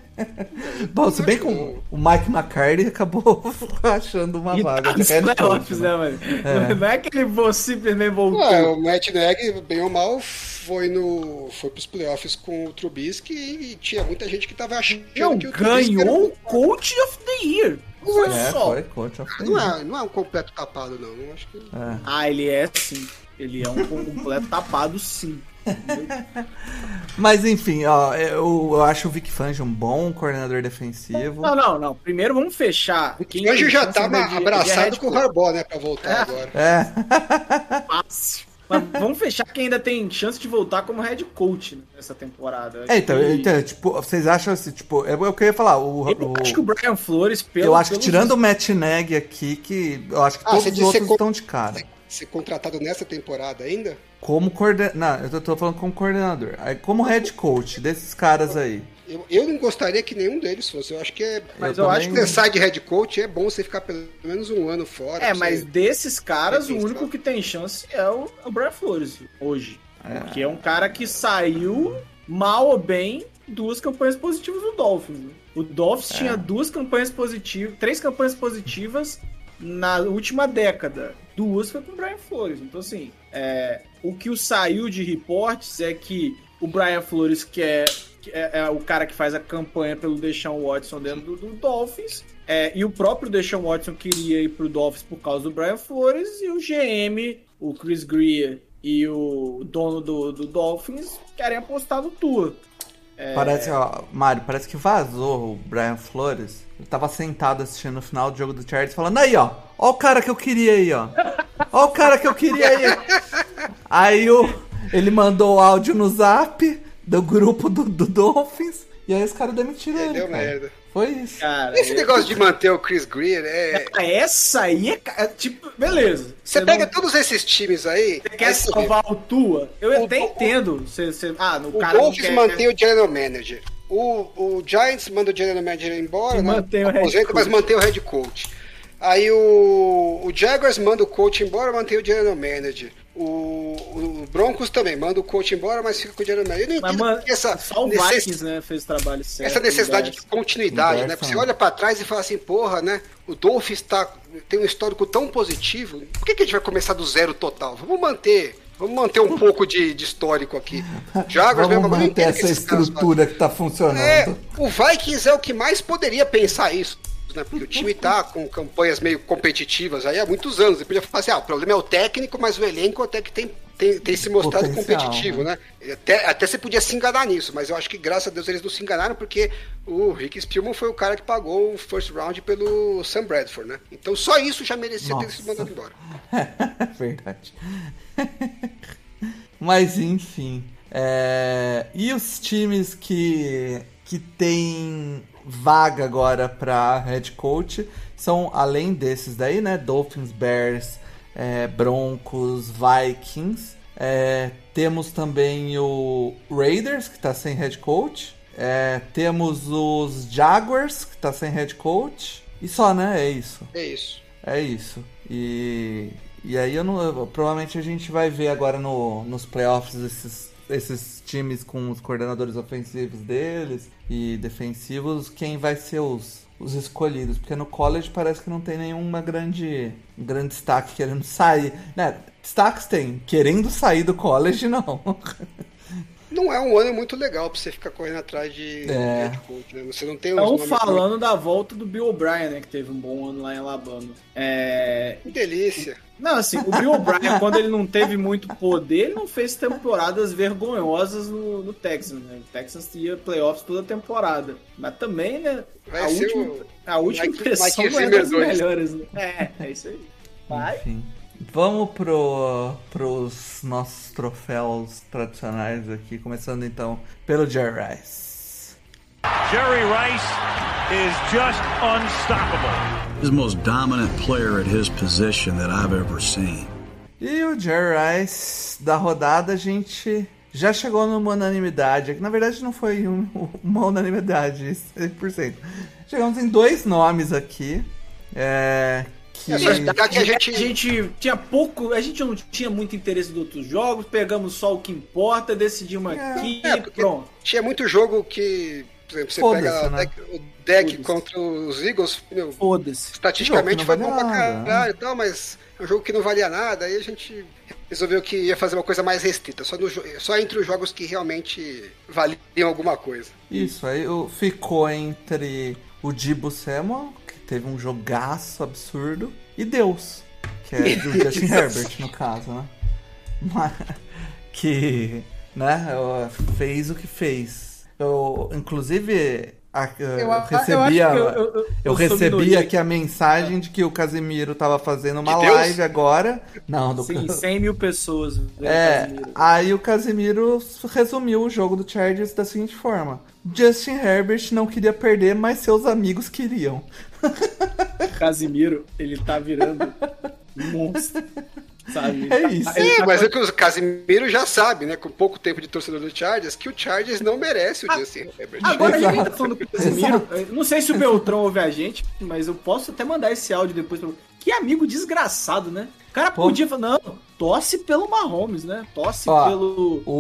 Bom, se bem que o, Mike McCarthy acabou [LAUGHS] achando uma E vaga tá playoffs, coach, né, né? mano? É. Não é que ele simplesmente voltou. Ué, o Matt Nagy, bem ou mal, foi no foi pros playoffs com o Trubisky e tinha muita gente que tava achando Não, que o ganhou o Coach of the Year. Olha É, só. foi coach of the não, é, não é um completo tapado, não. Eu acho que... É. Ah, ele é sim. Ele é um completo tapado, sim. [LAUGHS] Mas enfim, ó, eu, eu acho o Vic Fangio um bom coordenador defensivo. Não, não, não. Primeiro vamos fechar. O Quem tem já tá de- de abraçado head com o. Harbaugh, né, pra voltar agora. É, Fácil. Mas vamos fechar quem ainda tem chance de voltar como head coach nessa temporada. é então, E- então, tipo, vocês acham assim, tipo, é o que eu ia falar, o, Eu o- acho que o Brian Flores, pelo eu acho que tirando o Matt Nagy aqui, que eu acho que Ah, todos os outros que- estão de cara. Ser contratado nessa temporada ainda? Como coordenador. Não, eu tô, falando como coordenador. Aí, como head coach desses caras aí. Eu, eu não gostaria que nenhum deles fosse. Eu acho que é. Mas Eu eu, também- acho que. Pensar de head coach é bom você ficar pelo menos um ano fora. É, mas você- desses caras, o Tem que único que tem chance é o, é o Brian Flores hoje. Porque é um cara que saiu mal ou bem duas campanhas positivas do Dolphins. né? O Dolphins tinha duas campanhas positivas, três campanhas positivas na última década. Duas foi com o Brian Flores. Então, assim, é, o que saiu de reportes é que o Brian Flores que é, é o cara que faz a campanha pelo Deshaun Watson dentro do, do Dolphins. É, e o próprio Deshaun Watson queria ir pro Dolphins por causa do Brian Flores. E o GM, o Chris Greer e o dono do, do Dolphins querem apostar no Tua. É. Parece, ó, Mário, parece que vazou o Brian Flores. Ele tava sentado assistindo o final do jogo do Chargers falando, aí, ó, ó o cara que eu queria aí, ó. Ó o cara que eu queria aí. Aí o, ele mandou o áudio no zap do grupo do, do Dolphins. E aí os caras demitiram ele. Deu cara. merda. Foi isso. Cara, Esse é- negócio de manter o Chris Greer é. Essa aí é, é tipo, beleza. Você não- pega todos esses times aí. Você quer você salvar o Tua? Eu O até Do- entendo. Você, você- ah, no O cara não Dolphins quer- mantém o General Manager. O, o Giants manda o General Manager embora, né? mantém o head Aposenta, mas mantém o head coach. Aí o, o Jaguars manda o coach embora, mantém o General Manager. O, o Broncos também manda o coach embora, mas fica com o General Manager. Eu não Mas, mano, essa, só o necess- Vikings, né, fez o trabalho certo. essa necessidade de inverso. continuidade, né? Porque você olha pra trás e fala assim, porra, né? O Dolphins tá, tem um histórico tão positivo. Por que, que a gente vai começar do zero total? Vamos manter. Vamos manter um pouco de, de histórico aqui. [LAUGHS] Jaguars Vamos mesmo, manter essa estrutura que tá funcionando. é, o Vikings é o que mais poderia pensar isso. Né? Porque o time tá com campanhas meio competitivas aí há muitos anos. Ele podia falar assim: ah, o problema é o técnico, mas o elenco até que tem, tem, tem se mostrado Potencial, competitivo, né? Até, até você podia se enganar nisso, mas eu acho que graças a Deus eles não se enganaram, porque o Rick Spielman foi o cara que pagou o first round pelo Sam Bradford, né? Então só isso já merecia ter Nossa. sido mandado embora. [LAUGHS] Verdade. Mas enfim. é, E os times que, que tem vaga agora pra head coach são, além desses daí, né? Dolphins, Bears, é, Broncos, Vikings. É, temos também o Raiders, que tá sem head coach. É, temos os Jaguars, que tá sem head coach. E só, né? É isso. É isso. É isso. E, e aí eu não. eu- provavelmente a gente vai ver agora no, nos playoffs esses, esses times com os coordenadores ofensivos deles e defensivos, quem vai ser os, os escolhidos. Porque no college parece que não tem nenhuma grande. grande destaque querendo sair. Né? Destaques tem. Querendo sair do college, não. [LAUGHS] Não é um ano muito legal pra você ficar correndo atrás de É. coach, né? Você não tem Estão falando da volta do Bill O'Brien, né? Que teve um bom ano lá em Alabama. É... Que delícia. Não, assim, o Bill O'Brien, quando ele não teve muito poder, ele não fez temporadas vergonhosas no, no Texans, né? O Texans ia playoffs toda temporada. Mas também, né? Vai a ser última, o a última Mike- impressão Mike não é das melhores, né? É, é isso aí. Vai. Enfim. Vamos pro, pros nossos troféus tradicionais aqui, começando então pelo Jerry Rice. Jerry Rice is just unstoppable. He's the most dominant player at his position that I've ever seen. E o Jerry Rice da rodada a gente já chegou numa unanimidade. Na verdade não foi um- [LAUGHS] uma unanimidade, 100%. Chegamos em dois nomes aqui. É, que... É, só explicar que a A gente. gente tinha pouco, a gente não tinha muito interesse de outros jogos, pegamos só o que importa, decidimos aqui É, e porque pronto. tinha muito jogo que, por exemplo, você pega né? o deck, o deck contra os Eagles, meu, estatisticamente foi bom pra nada, caralho e tal, mas é um jogo que não valia nada, aí a gente resolveu que ia fazer uma coisa mais restrita, só, no só entre os jogos que realmente valiam alguma coisa. Isso, aí ficou entre o Dibu Samuel, que teve um jogaço absurdo, e Deus, que é do [LAUGHS] Justin Herbert, no caso, né? [LAUGHS] Mas, que, né, fez o que fez. Eu, inclusive, a- eu, a- recebi, eu a- eu- eu- eu- eu eu recebi aqui a mensagem de que o Casemiro tava fazendo uma De Deus? live agora. Não, do Sim, 100 mil pessoas. vendo é, Casemiro. aí o Casemiro resumiu o jogo do Chargers da seguinte forma: Justin Herbert não queria perder, mas seus amigos queriam. [LAUGHS] Casimiro, ele tá virando monstro. [LAUGHS] Sabe? É isso. É, tá mas é que o Casimiro já sabe, né, com pouco tempo de torcedor do Chargers, que o Chargers não merece o Justin Herbert. Agora a gente tá falando do Casimiro. eu Não sei se o Beltrão ouve a gente, mas eu posso até mandar esse áudio depois pra Que amigo desgraçado, né? O cara Pô. podia falar, não, torce pelo Mahomes, né? Torce Ó, pelo. O,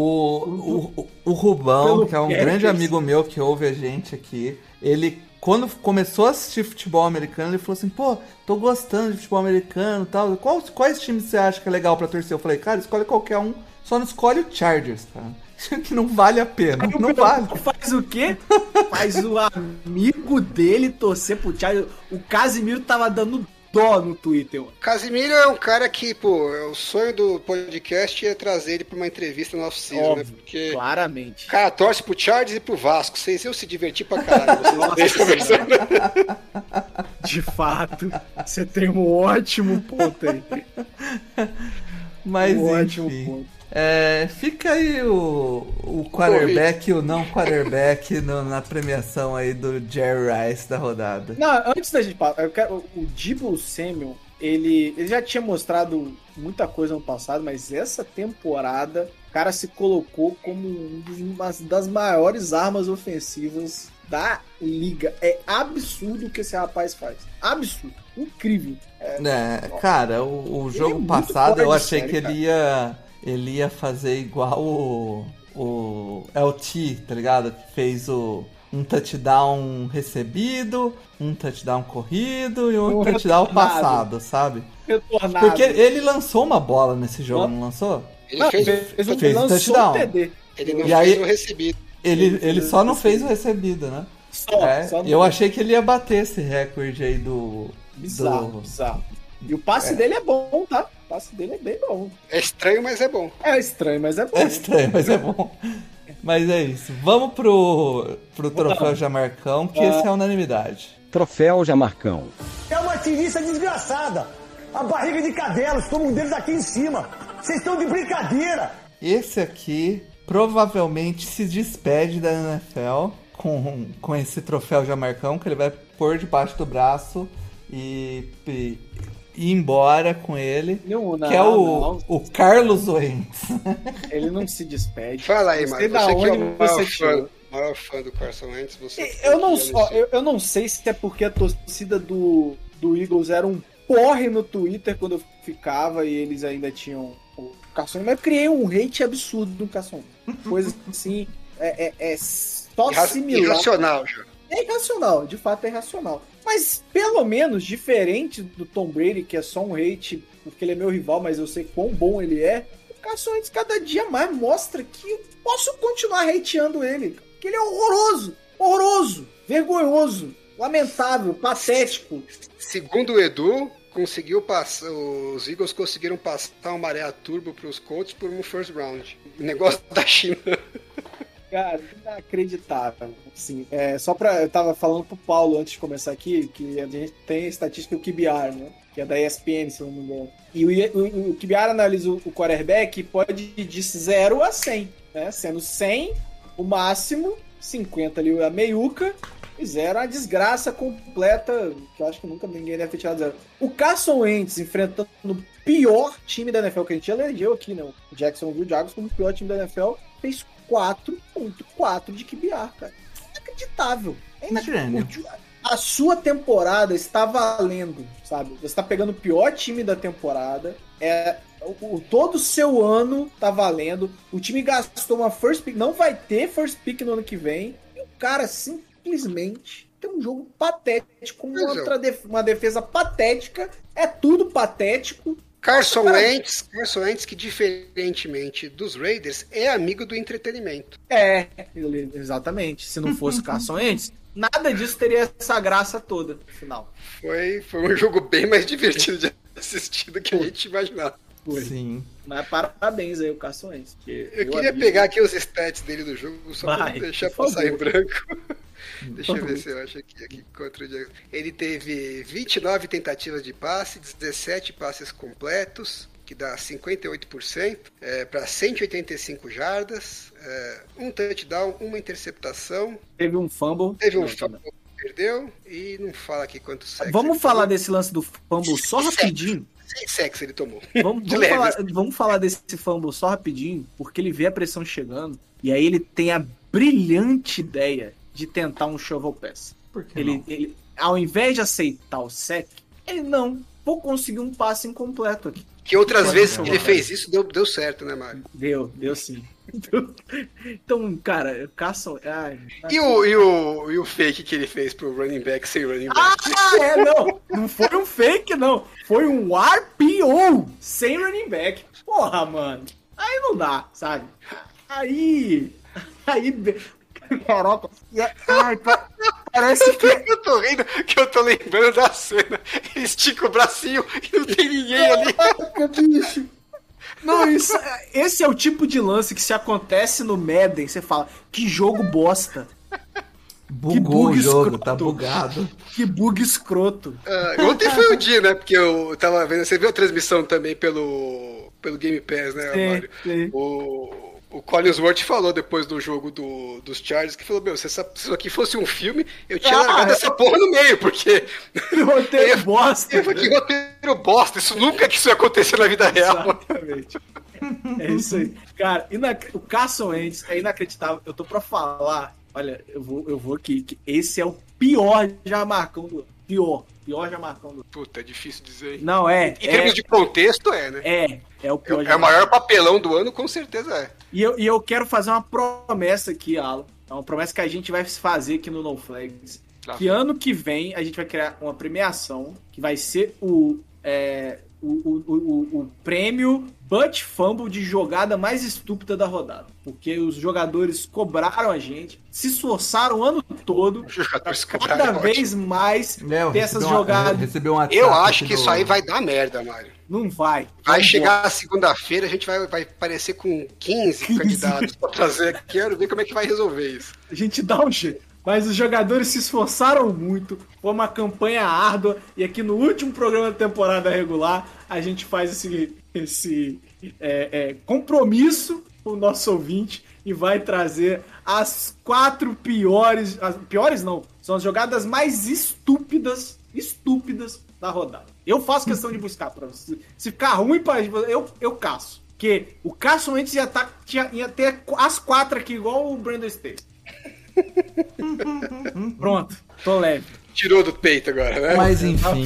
o, o, o Rubão, Pelo que é um grande amigo meu que ouve a gente aqui, ele, quando começou a assistir futebol americano, ele falou assim: pô, tô gostando de futebol americano e tal. Quais, quais times você acha que é legal pra torcer? Eu falei, cara, escolhe qualquer um, só não escolhe o Chargers, cara. [LAUGHS] que não vale a pena. Aí Não vale. Faz o quê? Faz o [LAUGHS] amigo dele torcer pro Chargers. O Casimiro tava dando dó no Twitter. mano. Casimiro é um cara que, pô, é o sonho do podcast é trazer ele pra uma entrevista no off-season, né? Porque claramente. o cara torce pro Chargers e pro Vasco. Vocês iam se divertir pra caralho. [LAUGHS] Vocês conversando. De fato, você tem um ótimo ponto aí. Mas um ótimo enfim. ponto. É, fica aí o, o quarterback e o não quarterback no- na premiação aí do Jerry Rice da rodada. Não, antes da gente passar, eu quero, o Debo Samuel, ele, ele já tinha mostrado muita coisa no passado, mas essa temporada, o cara se colocou como um uma das maiores armas ofensivas da liga. É absurdo o que esse rapaz faz. Absurdo. Incrível. É, cara, o, o é jogo muito passado eu achei série, que ele ia, ele ia fazer igual o, o LT, tá ligado? Que fez o, um touchdown recebido, um touchdown corrido e um Um touchdown retornado. passado, sabe? Retornado. Porque ele lançou uma bola nesse jogo, não lançou? Ele Não, fez, fez, um fez o lançou touchdown. um ele não E aí- fez o recebido. Ele, Ele ele só não fez o recebido. né? Só, É, só eu achei que ele ia bater esse recorde aí do. Bizarro, do- bizarro. E o passe dele é bom, tá? O passe dele é bem bom. É estranho, mas é bom. É estranho, mas é bom. É estranho, mas é bom. Mas é isso. Vamos pro, pro troféu. Jamarcão, que É. esse é unanimidade. Troféu Jamarcão. É uma tirista desgraçada. A barriga de cadela, estou um deles aqui em cima. Vocês estão de brincadeira. Esse aqui provavelmente se despede da NFL com, com esse troféu Jamarcão, que ele vai pôr debaixo do braço e, e ir embora com ele. Não, não, que é o, não. o Carlos Wentz. Ele não se despede. Fala aí, sei Você da que é onde o maior você fã, tirou. maior fã do Carson Wentz, você... Eu não, confia ó, nisso. eu, eu não sei se é porque a torcida do, do Eagles era um porre no Twitter quando eu ficava e eles ainda tinham o Carson, mas eu criei um hate absurdo no Carson. Coisa [LAUGHS] assim, é, é, é só Irra- similar. Irracional, já. É irracional, de fato é irracional. Mas pelo menos diferente do Tom Brady, que é só um hate porque ele é meu rival, mas eu sei quão bom ele é. O Carson Wentz cada dia mais mostra que eu posso continuar hateando ele. Que ele é horroroso, horroroso, vergonhoso, lamentável, patético. Segundo o Edu, conseguiu passar, os Eagles conseguiram passar uma maré turbo para os Colts por um first round. Negócio [LAUGHS] da China. Cara, inacreditável. Assim, é, só pra. Eu tava falando pro Paulo antes de começar aqui, que a gente tem a estatística do QBR, né? Que é da ESPN, se não me engano. E o, o, o QBR analisa o, quarterback e pode ir de 0 a 100, né? Sendo 100 o máximo, 50 ali a meiuca, e 0 a desgraça completa, que eu acho que nunca ninguém deve ter tirado zero. O Carson Wentz enfrentando o pior time da NFL que a gente elegeu aqui, né? O Jacksonville Jaguars como o pior time da NFL, fez 4.4 de QBR, cara. Inacreditável. É inacreditável. A sua temporada está valendo, sabe? Você está pegando o pior time da temporada. É, o, o- todo o seu ano tá valendo. O time gastou uma first pick, não vai ter first pick no ano que vem. E o cara simplesmente tem um jogo patético, uma, é. outra def- uma defesa patética. É tudo patético. Carson Wentz, Carson Wentz, que diferentemente dos Raiders, é amigo do entretenimento. É, exatamente. Se não fosse o Carson [LAUGHS] Wentz, nada disso teria essa graça toda no final. Foi, foi um jogo bem mais divertido de assistir do que a gente imaginava. Foi. Sim. Mas parabéns aí, o Carson Wentz. porque Eu queria abri- pegar aqui os stats dele do jogo, só pra não deixar por passar em branco. Deixa eu ver se eu acho aqui, aqui contra o. Ele teve 29 tentativas de passe, 17 passes completos, que dá 58%, é, para 185 jardas, é, um touchdown, uma interceptação, Teve um fumble. teve um Não, fumble perdeu e não fala aqui quantos sacks Vamos falar tomou. desse lance do fumble só rapidinho. Seis sacks ele tomou. Vamos, [LAUGHS] vamos falar, vamos falar desse fumble só rapidinho, porque ele vê a pressão chegando e aí ele tem a brilhante ideia de tentar um shovel pass. Por que Ele, não? ele, ao invés de aceitar o sec, ele não. Vou conseguir um passe incompleto aqui. Que outras vezes que ele fez isso, deu, deu certo, né, Mário? Deu, deu sim. Então, cara, Carson. Ai, E o, e, o, e o fake que ele fez pro running back sem running back? Ah, é, não. Não foi um fake, não. Foi um RPO sem running back. Porra, mano. Aí não dá, sabe? Aí. Aí. [LAUGHS] Caraca. e é- Ai, pa- parece que. [LAUGHS] Eu tô rindo que eu tô lembrando da cena. Ele estica o bracinho e não tem ninguém ali. Caraca, bicho. Não, isso, esse é o tipo de lance que se acontece no Madden, você fala, que jogo bosta. Bugou bug o jogo, escroto. tá bugado. Que bug escroto. Ah, ontem foi o dia, né? Porque eu tava vendo. Você viu a transmissão também pelo, pelo Game Pass, né, Sim, Mário? sim. O, o Collinsworth falou depois do jogo do, dos Chargers que falou: Meu, se, essa- se isso aqui fosse um filme, eu tinha Ah, largado é. essa porra no meio, porque. [LAUGHS] Roteiro bosta. Eu falei, que roteiro bosta, isso nunca que isso ia acontecer na vida real. Exatamente. É isso aí. Cara, inac- o Carson Wentz é inacreditável. Eu tô pra falar. Olha, eu vou, eu vou aqui. Que esse é o pior do ano. Pior. Pior Jamarcão do. Puta, é difícil dizer. Não, é. Em é, termos de contexto, é, né? é, é o pior É o maior papelão do ano, com certeza é. E eu, e eu quero fazer uma promessa aqui, Alan. É uma promessa que a gente vai fazer aqui no No Flags. Tá. Que ano que vem a gente vai criar uma premiação que vai ser o, é, o, o, o- o prêmio Butt Fumble de jogada mais estúpida da rodada. Porque os jogadores cobraram a gente, se esforçaram o ano todo cada vez mais É, eu ter essas uma- jogadas. um Eu acho que do- isso aí vai dar merda, Mário. Não vai. Vai Não chegar a segunda-feira, a gente vai, vai aparecer com 15 candidatos pra trazer aqui. Quero ver como é que vai resolver isso. A gente dá um jeito. Mas os jogadores se esforçaram muito. Foi uma campanha árdua. E aqui no último programa da temporada regular, a gente faz esse, esse é, é, compromisso com o nosso ouvinte e vai trazer as quatro piores. As piores não, são as jogadas mais estúpidas, estúpidas da rodada. Eu faço questão de buscar pra você. Se ficar ruim gente, eu, eu caço. Porque o Carson antes ia, tá, tinha, ia ter as quatro aqui, igual o Brandon State. Pronto, tô leve. Tirou do peito agora, né? Mas Tá enfim,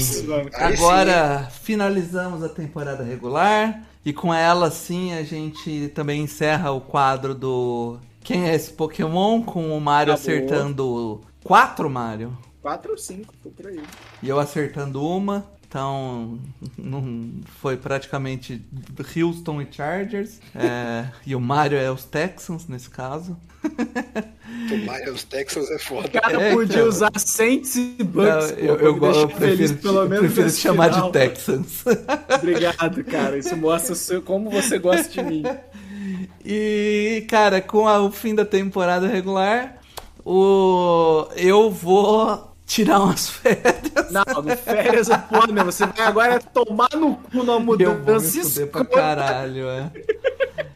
agora finalizamos a temporada regular e com ela sim a gente também encerra o quadro do Quem é esse Pokémon com o Mario Acabou. acertando quatro Mario Quatro ou cinco, por aí. e eu acertando uma. Então, não foi praticamente Houston e Chargers. É, [LAUGHS] e o Mario é os Texans nesse caso. Tomar os Texans é foda. O cara É, podia cara. usar Saints e Eu, Bucks. eu, eu, deixar eu prefiro, pelo eu menos prefiro te chamar final. de Texans. [LAUGHS] Obrigado, cara. Isso mostra o seu- como você gosta de mim. E, cara, com a- o fim da temporada regular, o eu vou tirar umas férias. Não, no férias é foda mesmo. Você vai agora tomar no cu na Eu vou me mudança. fuder pra caralho, é.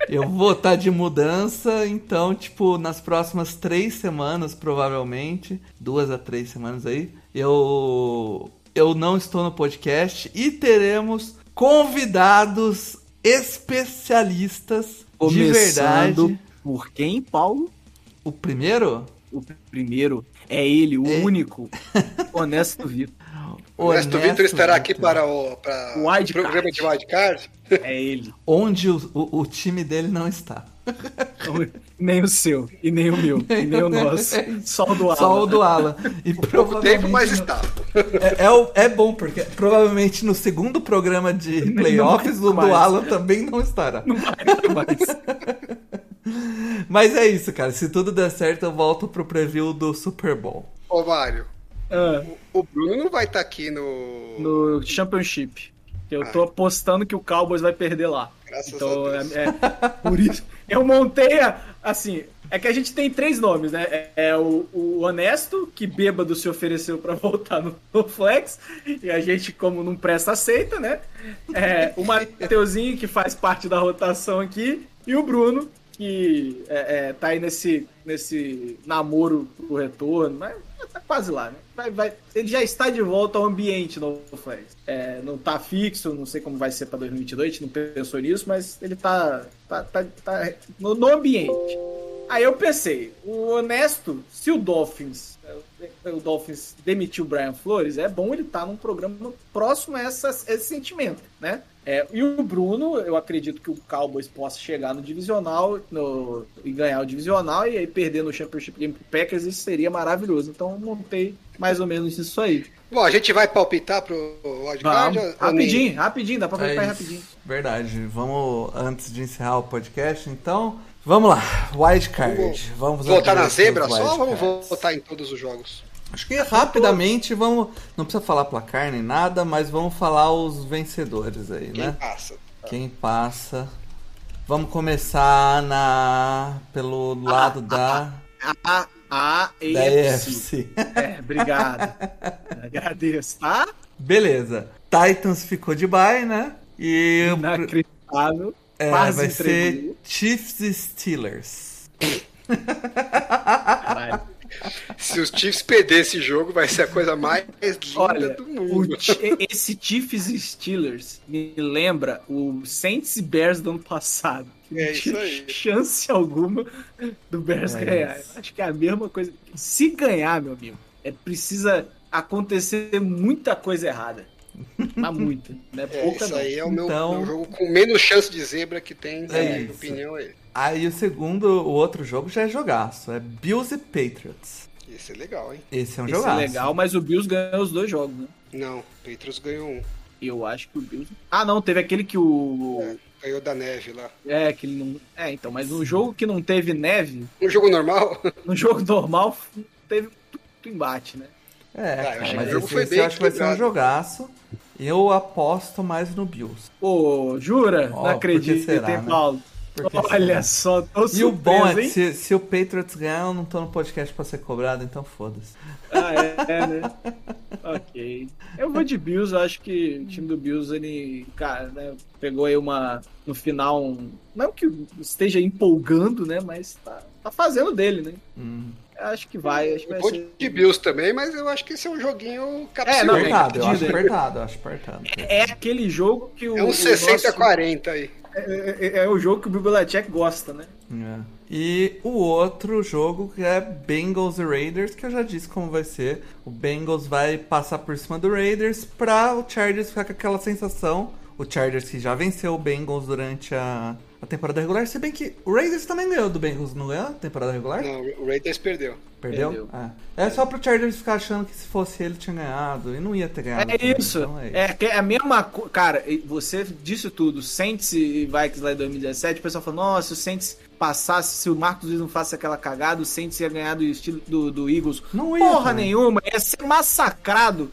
Eu vou estar de mudança, então, tipo, nas próximas três semanas, provavelmente, duas a três semanas aí, eu, eu não estou no podcast e teremos convidados especialistas de verdade. Começando por quem, Paulo? O primeiro? O primeiro é ele, o É. único. Honesto Vitor. O Ernesto Vitor estará aqui para o, para O programa de wildcard. É ele. Onde o, o, o time dele não está. [LAUGHS] Nem o seu, e nem o meu, e nem o [LAUGHS] nosso. Só o do Alan. Só o do Alan. E Pouco provavelmente tempo, mas está. É, é, é bom, porque provavelmente no segundo programa de [LAUGHS] playoffs o do mais. Alan também não estará. Mas- Mas é isso, cara. Se tudo der certo, eu volto pro preview do Super Bowl. Ô, Mário, Ah, o Bruno não vai estar aqui no. no Championship. Eu tô apostando que o Cowboys vai perder lá. Graças então, a Deus. É, é por isso. Eu montei a, assim. É que a gente tem três nomes, né? É, é o, o Honesto, que bêbado se ofereceu pra [LAUGHS] voltar no, no Flex, e a gente, como não presta, aceita, né? É, o Mateuzinho, que faz parte da rotação aqui, e o Bruno, que é, é, tá aí nesse, nesse namoro pro retorno, mas tá quase lá, né? Vai, vai- ele já está de volta ao ambiente no Flex. É, não tá fixo, não sei como vai ser pra 2022, a gente não pensou nisso, mas ele tá, tá, tá, tá no, no ambiente. Aí eu pensei, o honesto, se o Dolphins, é, o Dolphins demitiu o Brian Flores, é bom ele estar num programa próximo a essa- esse sentimento, né? É, e o Bruno, eu acredito que o Cowboys possa chegar no divisional no- e ganhar o divisional e aí perder no Championship Game pro Packers, isso seria maravilhoso. Então eu montei mais ou menos isso aí. Bom, a gente vai palpitar pro wildcard? Vamos, ou- rapidinho, rapidinho, dá pra É ver isso. rapidinho. Verdade. Vamos, antes de encerrar o podcast, então, Vamos lá, wild card. Vamos Votar na zebra só ou vamos votar em todos os jogos? Acho que rapidamente vamos. Não precisa falar placar nem nada, mas vamos falar os vencedores aí, Quem né? passa? Quem passa. Vamos começar na pelo lado da, A, a EFC. É, obrigado. [LAUGHS] Agradeço, tá? Beleza. Titans ficou de bye, né? E Inacreditável. é, Quase vai ser Chiefs e Steelers. Caralho. [LAUGHS] [LAUGHS] Se os Chiefs perder esse jogo, vai ser a coisa mais linda Olha, do mundo. Esse Chiefs e Steelers me lembra o Saints e Bears do ano passado. É não isso tinha aí. chance alguma do Bears É ganhar. isso. Acho que é a mesma coisa. Se ganhar, meu amigo, é precisa acontecer muita coisa errada. [LAUGHS] Mas muita, né? É, Pouca isso não. aí é o meu, Então- meu jogo com menos chance de zebra que tem, na É minha isso. opinião. É. Aí o segundo, o outro jogo já é jogaço. É Bills e Patriots. Esse é legal, hein? Esse é um Esse é legal, mas o Bills ganhou os dois jogos, né? Não, Patriots ganhou um. Eu acho que o Bills. Ah, não, teve aquele que o. É, ganhou da neve lá. É, que ele não. É, então, mas um jogo que não teve neve, Um jogo normal? no [LAUGHS] jogo normal, teve muito embate, né? É, Ah, cara, mas esse, foi esse eu acho que vai ser um jogaço. Eu aposto mais no Bills. Pô, jura? Ó, não acredito, será, hein, né? Paulo? Olha será? só, tô E o bom é que se, se o Patriots ganhar, eu não tô no podcast pra ser cobrado, então foda-se. Ah, é, é, né? [LAUGHS] ok. Eu vou de Bills, eu acho que o time do Bills, ele, cara, né, pegou aí uma, no final, um, não que esteja empolgando, né, mas tá, tá fazendo dele, né? Hum. Eu acho que vai, acho que vai ser... de Bills também, mas eu acho que esse é um joguinho capcioso. É, não, Apertado, eu acho apertado, eu acho apertado. É aquele jogo que o. É um o 60 a nosso- 40 aí. É, é- é o jogo que o Bill Belichick gosta, né? É. E o outro jogo que é Bengals e Raiders, que eu já disse como vai ser. O Bengals vai passar por cima do Raiders pra o Chargers ficar com aquela sensação. O Chargers que já venceu o Bengals durante a, a temporada regular. Se bem que o Raiders também ganhou do Bengals, não ganhou? Temporada regular? Não, o Raiders perdeu. Perdeu? Perdeu. É. É só pro Chargers ficar achando que se fosse ele tinha ganhado. E não ia ter ganhado. É também, isso. então é isso. É, que é a mesma coisa. Cara, você disse tudo. Saints e Vikings lá em 2017, o pessoal falou: nossa, o Saints passasse, se o Marcos Luiz não faça aquela cagada, o Saints ia ganhar do estilo do, do Eagles. Não ia. Porra nenhuma, ia ser massacrado.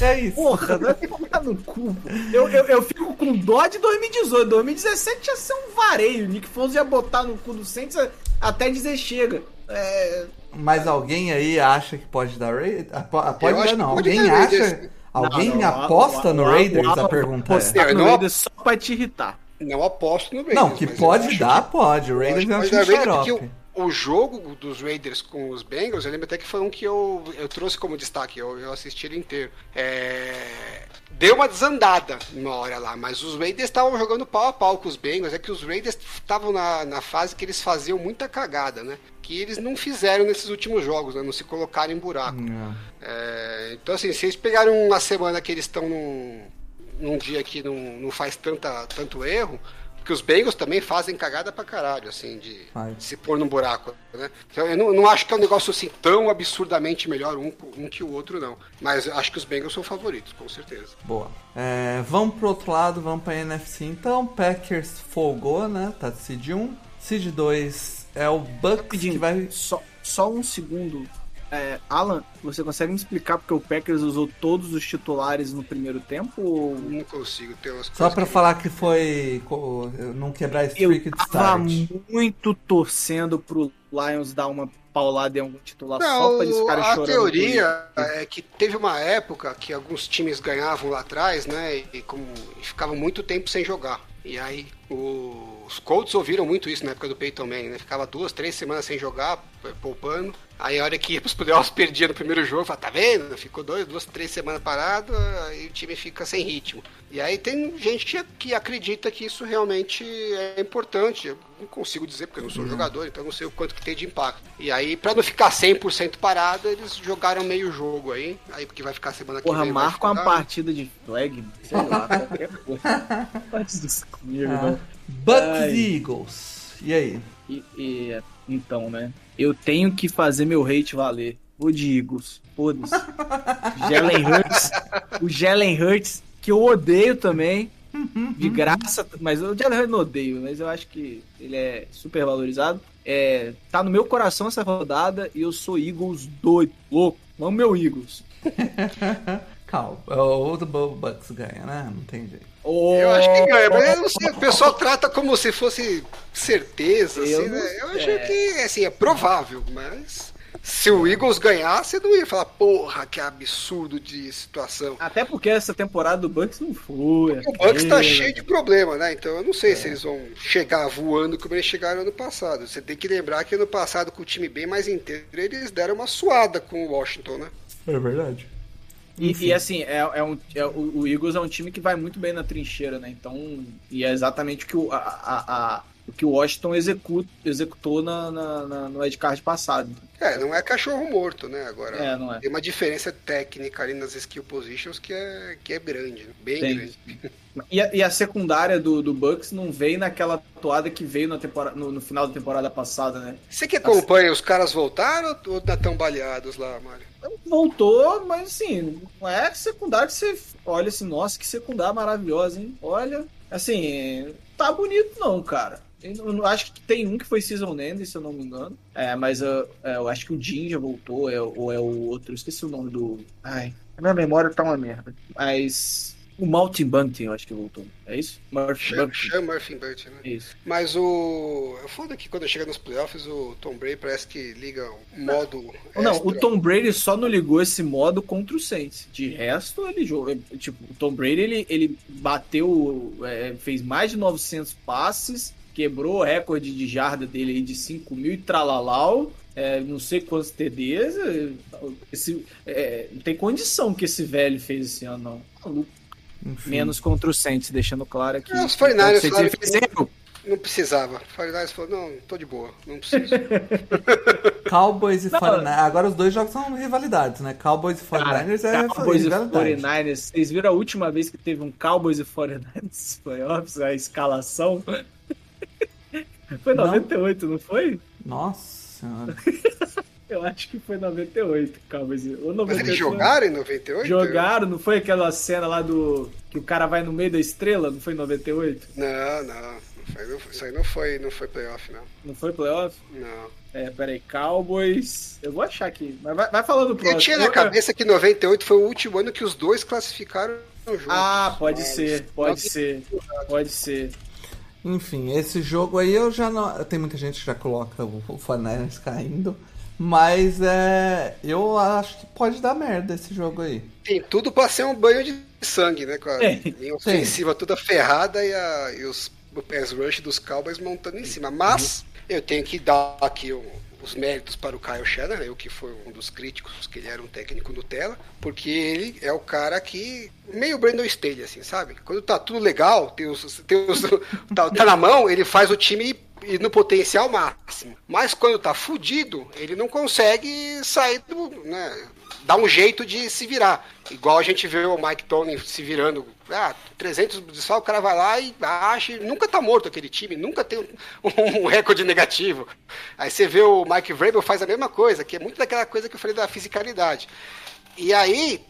É isso. Porra, vai tomar no cu. Eu, eu, eu fico com dó de 2018. 2017 ia ser um vareio. Nick Foles ia botar no cu do Saints até dizer chega. É, Mas alguém aí acha que pode dar Raiders? Pode dar, não. pode Alguém acha. Alguém Não, não, aposta no Raiders? a pergunta é. no não- Raiders só pra te irritar. Não aposto no Raiders. Não, que pode dar, que- pode. O Raiders é um time xarope. o, jogo dos Raiders com os Bengals, eu lembro até que foi um que eu, eu trouxe como destaque, eu, eu assisti ele inteiro. É, Deu uma desandada uma hora lá, mas os Raiders estavam jogando pau a pau com os Bengals. É que os Raiders estavam na, na fase que eles faziam muita cagada, né? Que eles não fizeram nesses últimos jogos, né? Não se colocaram em buraco. Não. É, então, assim, se eles pegaram uma semana que eles estão num, num dia que não, não faz tanta, tanto erro, porque os Bengals também fazem cagada pra caralho, assim, de se pôr num buraco, né? Então, eu não, não acho que é um negócio assim tão absurdamente melhor um, um que o outro, não. Mas eu acho que os Bengals são favoritos, com certeza. Boa. É, vamos pro outro lado, vamos pra NFC então. Packers folgou, né? Tá de Seed 1. Seed 2 é o Bucks Rapidinho, que vai. só, só um segundo. É, Alan, você consegue me explicar porque o Packers usou todos os titulares no primeiro tempo? Ou... Não consigo ter umas Só pra que- falar que foi. Não quebrar a Eu streak de tava start. muito torcendo pro Lions dar uma paulada em algum titular só Não, pra eles ficarem a chorando. teoria é que teve uma época que alguns times ganhavam lá atrás, né? E, como, e ficavam muito tempo sem jogar. E aí os Colts ouviram muito isso na época do Peyton Manning, né? Ficava duas, três semanas sem jogar, poupando. Aí a hora que ia pros playoffs [LAUGHS] perdia no primeiro jogo, fala, tá vendo? Ficou dois, duas, três semanas parado, aí o time fica sem ritmo. E aí tem gente que, que acredita que isso realmente é importante. Eu não consigo dizer porque eu não Uhum. sou jogador, então não sei o quanto que tem de impacto. E aí, pra não ficar 100% parado, eles jogaram meio jogo aí. Aí porque vai ficar semana que Porra, vem. vai marca uma partida de flag, sei lá, [LAUGHS] qualquer coisa. Ah, não. Bucks Eagles. E aí? E, e, então, né? Eu tenho que fazer meu hate valer. O de Eagles. Foda-se. [LAUGHS] Jalen Hurts. O Jalen Hurts, que eu odeio também. de graça, mas o Jalen Hurts não odeio, mas eu acho que ele é super valorizado. É, tá no meu coração essa rodada e eu sou Eagles doido, louco. Vamos meu Eagles. [LAUGHS] Calma, o do Bucks ganha, né? Não tem jeito. Eu acho que ganha, mas eu não sei, o pessoal trata como se fosse certeza, Eu assim, né? Eu acho é. que, assim, é provável, mas se o Eagles ganhar, você não ia falar, porra, que absurdo de situação. Até porque essa temporada do Bucks não foi. O Bucks tá cheio de problema, né? Então eu não sei se eles vão chegar voando como eles chegaram ano passado. Você tem que lembrar que ano passado, com o time bem mais inteiro, eles deram uma suada com o Washington, né? É verdade. E, e, assim, é, é um, é- o, Eagles é um time que vai muito bem na trincheira, né? Então, e é exatamente o que o, a, a- a- o, que o Washington executa, executou na, na, na- no Edcard passado. É, não é cachorro morto, né? Agora É, não é. tem uma diferença técnica ali nas skill positions que é, que é grande, né? bem Tem. grande. E a, e a secundária do, do Bucks não veio naquela toada que veio na temporada, no, no final da temporada passada, né? Você que acompanha, os caras voltaram ou ainda estão baleados lá, Mário? Voltou, mas assim, não é secundária que você olha assim, nossa, que secundária maravilhosa, hein? Olha, assim, tá bonito não, cara. Eu acho que tem um que foi season ending, se eu não me engano. É, mas eu, é, eu acho que o Jin já voltou, é, ou é o outro, esqueci o nome do. Ai, minha memória tá uma merda. Mas. O Maltin Bunting, eu acho que voltou. É isso? Murphy Bunting. chama Murphy Burt, né? Isso. Mas o. É foda que quando chega nos playoffs, o Tom Brady parece que liga o modo. Não, extra. o Tom Brady só não ligou esse modo contra o Saints. De resto, ele jogou. Tipo, o Tom Brady ele, ele bateu, é, fez mais de 900 passes, quebrou o recorde de jarda dele aí de 5 mil e tralalau. É, não sei quantos TDs. é, Esse, é, não tem condição que esse velho fez esse ano, não. Maluco. Enfim. Menos contra o Saints, deixando claro aqui. É, os 49ers O Saints, falaram. Não precisava. O Farinais falou: não, tô de boa, não preciso. [LAUGHS] Cowboys e Não, 49ers. Agora os dois jogos são rivalidades, né? Cowboys e 49ers é Cowboys e rivalidade. 49ers. Vocês viram a última vez que teve um Cowboys e 49ers nos playoffs, a escalação? Foi Não. 98, não, foi? Nossa senhora. [LAUGHS] Eu acho que foi 98, Cowboys. Ou Mas 98, eles jogaram em 98? Jogaram, não foi aquela cena lá do. que o cara vai no meio da estrela? Não foi em 98? Não, não. não foi- não foi- isso aí não foi, não foi playoff, não. Não foi playoff? Não. É, peraí, Cowboys. Eu vou achar aqui, mas vai, vai falando o próximo. Eu tinha na cabeça que 98 foi o último ano que os dois classificaram juntos. Ah, pode Mas- ser, pode ser, pode ser. Enfim, esse jogo aí eu já não. Tem muita gente que já coloca o 49ers caindo. Mas é. Eu acho que pode dar merda esse jogo aí. Tem tudo pra ser um banho de sangue, né? Com a linha ofensiva toda ferrada e, a, e os, o pass rush dos Cowboys montando em cima. Mas eu tenho que dar aqui o- os méritos para o Kyle Shanahan, eu que foi um dos críticos, que ele era um técnico Nutella, porque ele é o cara que. meio Brandon Staley, assim, sabe? Quando tá tudo legal, tem os, tem os, [LAUGHS] tá, tá na mão, ele faz o time ir no potencial máximo. Mas quando tá fudido, ele não consegue sair do. Né, dá um jeito de se virar. Igual a gente vê o Mike Tony se virando. Ah, 300 desfalques, o cara vai lá e acha. Nunca tá morto aquele time, nunca tem um, [LAUGHS] um recorde negativo. Aí você vê o Mike Vrabel faz a mesma coisa, que é muito daquela coisa que eu falei da fisicalidade. E aí,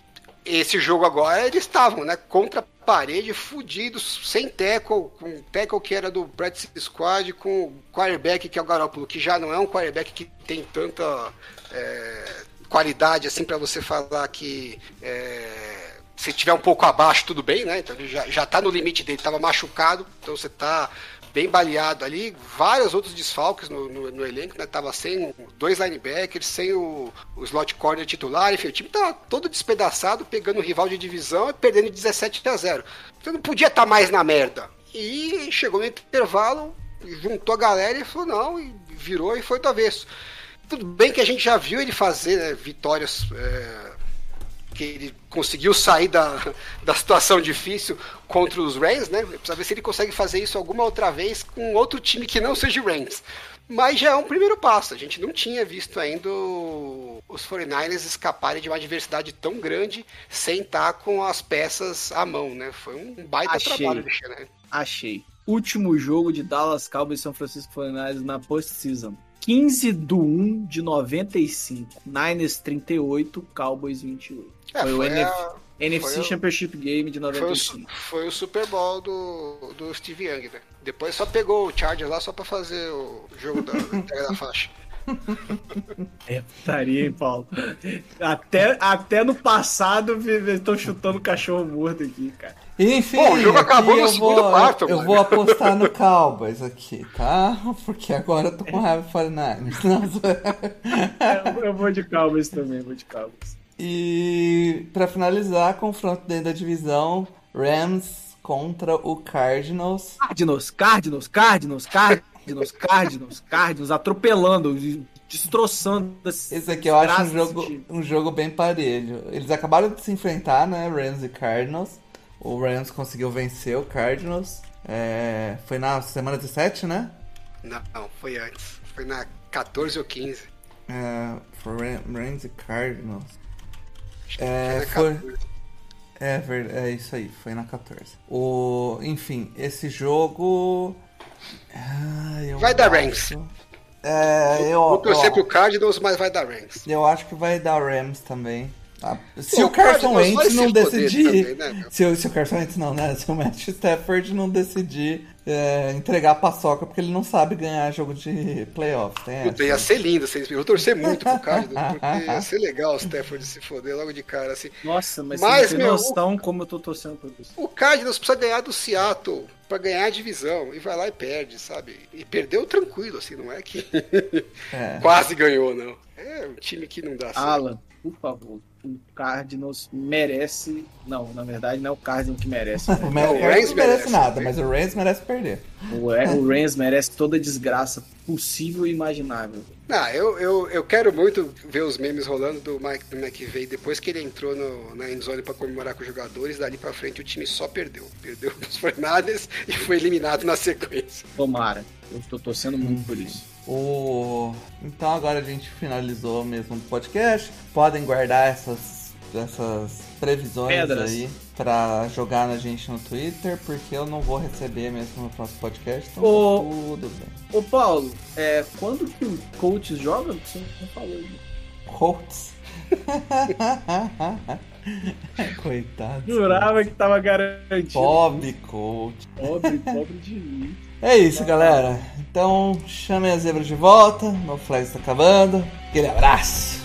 esse jogo agora, eles estavam, né? Contra a parede, fudidos, sem tackle, com tackle que era do practice squad, com o quarterback que é o Garoppolo, que já não é um quarterback que tem tanta é, qualidade assim para você falar que é, se tiver um pouco abaixo, tudo bem, né? Então ele já, já tá no limite dele, tava machucado, então você tá bem baleado ali, vários outros desfalques no, no, no elenco, né? Tava sem dois linebackers, sem o, o slot corner titular, enfim, o time tá todo despedaçado, pegando o rival de divisão e perdendo de 17 a 0. Então não podia estar mais na merda. E chegou no intervalo, juntou a galera e falou não, e virou e foi do avesso. Tudo bem que a gente já viu ele fazer né, vitórias é, que ele conseguiu sair da, da situação difícil contra os Rams, né? Precisa ver se ele consegue fazer isso alguma outra vez com outro time que não seja o Rams. Mas já é um primeiro passo. A gente não tinha visto ainda os 49ers escaparem de uma adversidade tão grande sem estar com as peças à mão, né? Foi um baita Achei. trabalho do Shanahan. Achei. Último jogo de Dallas Cowboys e São Francisco 49ers na postseason. 15 do 1 de 95. Niners 38, Cowboys 28. É, foi, o foi NF a- NFC Foi o- Championship Game de Foi o, 95. foi o Super Bowl do, do Steve Young, né? Depois só pegou o Chargers lá só pra fazer o jogo da da faixa. É putaria, hein, Paulo? Até, até no passado estão chutando cachorro morto aqui, cara. Enfim, Bom, o jogo acabou no eu segundo vou, quarto, Eu mano. vou apostar no Cowboys aqui, tá? Porque agora eu tô com raiva do 49ers. Nossa. Eu, eu vou de Cowboys também, vou de Cowboys. E pra finalizar, confronto dentro da divisão, Rams contra o Cardinals. Cardinals, Cardinals, Cardinals, Cardinals, Cardinals, Cardinals, atropelando, destroçando. Esse aqui eu acho um jogo, um jogo bem parelho. Eles acabaram de se enfrentar, né? Rams e Cardinals. O Rams conseguiu vencer o Cardinals. É, foi na semana 17, né? Não, não, foi antes. Foi na 14 ou 15. É, foi Ram- Rams e Cardinals. É, na foi- 14. É, é isso aí, foi na 14. O, enfim, esse jogo. Ah, eu Vai dar acho- Rams. É, eu, Vou torcer eu, pro Cardinals, mas vai dar Rams. eu acho que vai dar Rams também. Ah, Se Pô, o Carson Wentz não decidir. também, né, se, o, se o Carson Wentz não, né? [LAUGHS] Se o Matt Stafford não decidir é, entregar a paçoca porque ele não sabe ganhar jogo de playoff. Tem Puta, ia ser lindo vocês Eu vou torcer muito pro Cardinals, porque ia ser legal o Stafford se foder logo de cara, assim. Nossa, mas, Mas, você não tem noção como eu tô torcendo por isso. O Cardinals precisa ganhar do Seattle pra ganhar a divisão. E vai lá e perde, sabe? E perdeu tranquilo, assim, não é que É. [LAUGHS] quase ganhou, não. É um time que não dá certo. Alan, por favor, o Cardinals merece. Não, na verdade não é o Cardinals que merece. [LAUGHS] O né? O Rams merece merece, nada, mas o Rams merece perder. o, o Rams merece toda a desgraça possível e imaginável. Não, eu, eu, eu quero muito ver os memes rolando do Mike do McVay depois que ele entrou no, na endzone pra comemorar com os jogadores. Dali pra frente o time só perdeu. Perdeu [LAUGHS] os Fernandes e foi eliminado na sequência. Tomara. Eu tô torcendo muito por isso. O... Então agora a gente finalizou mesmo o podcast. Podem guardar essas, essas previsões Pedras. aí pra jogar na gente no Twitter, porque eu não vou receber mesmo no próximo podcast. Então Ô- tudo bem. Ô Paulo, é, quando que o coach joga? Você não falou. Colts. [LAUGHS] Coitado. Jurava que tava garantido. Bob Coach. Pobre, pobre de mim. É isso, galera. Então chamem as zebras de volta. Meu flag está acabando. Aquele abraço.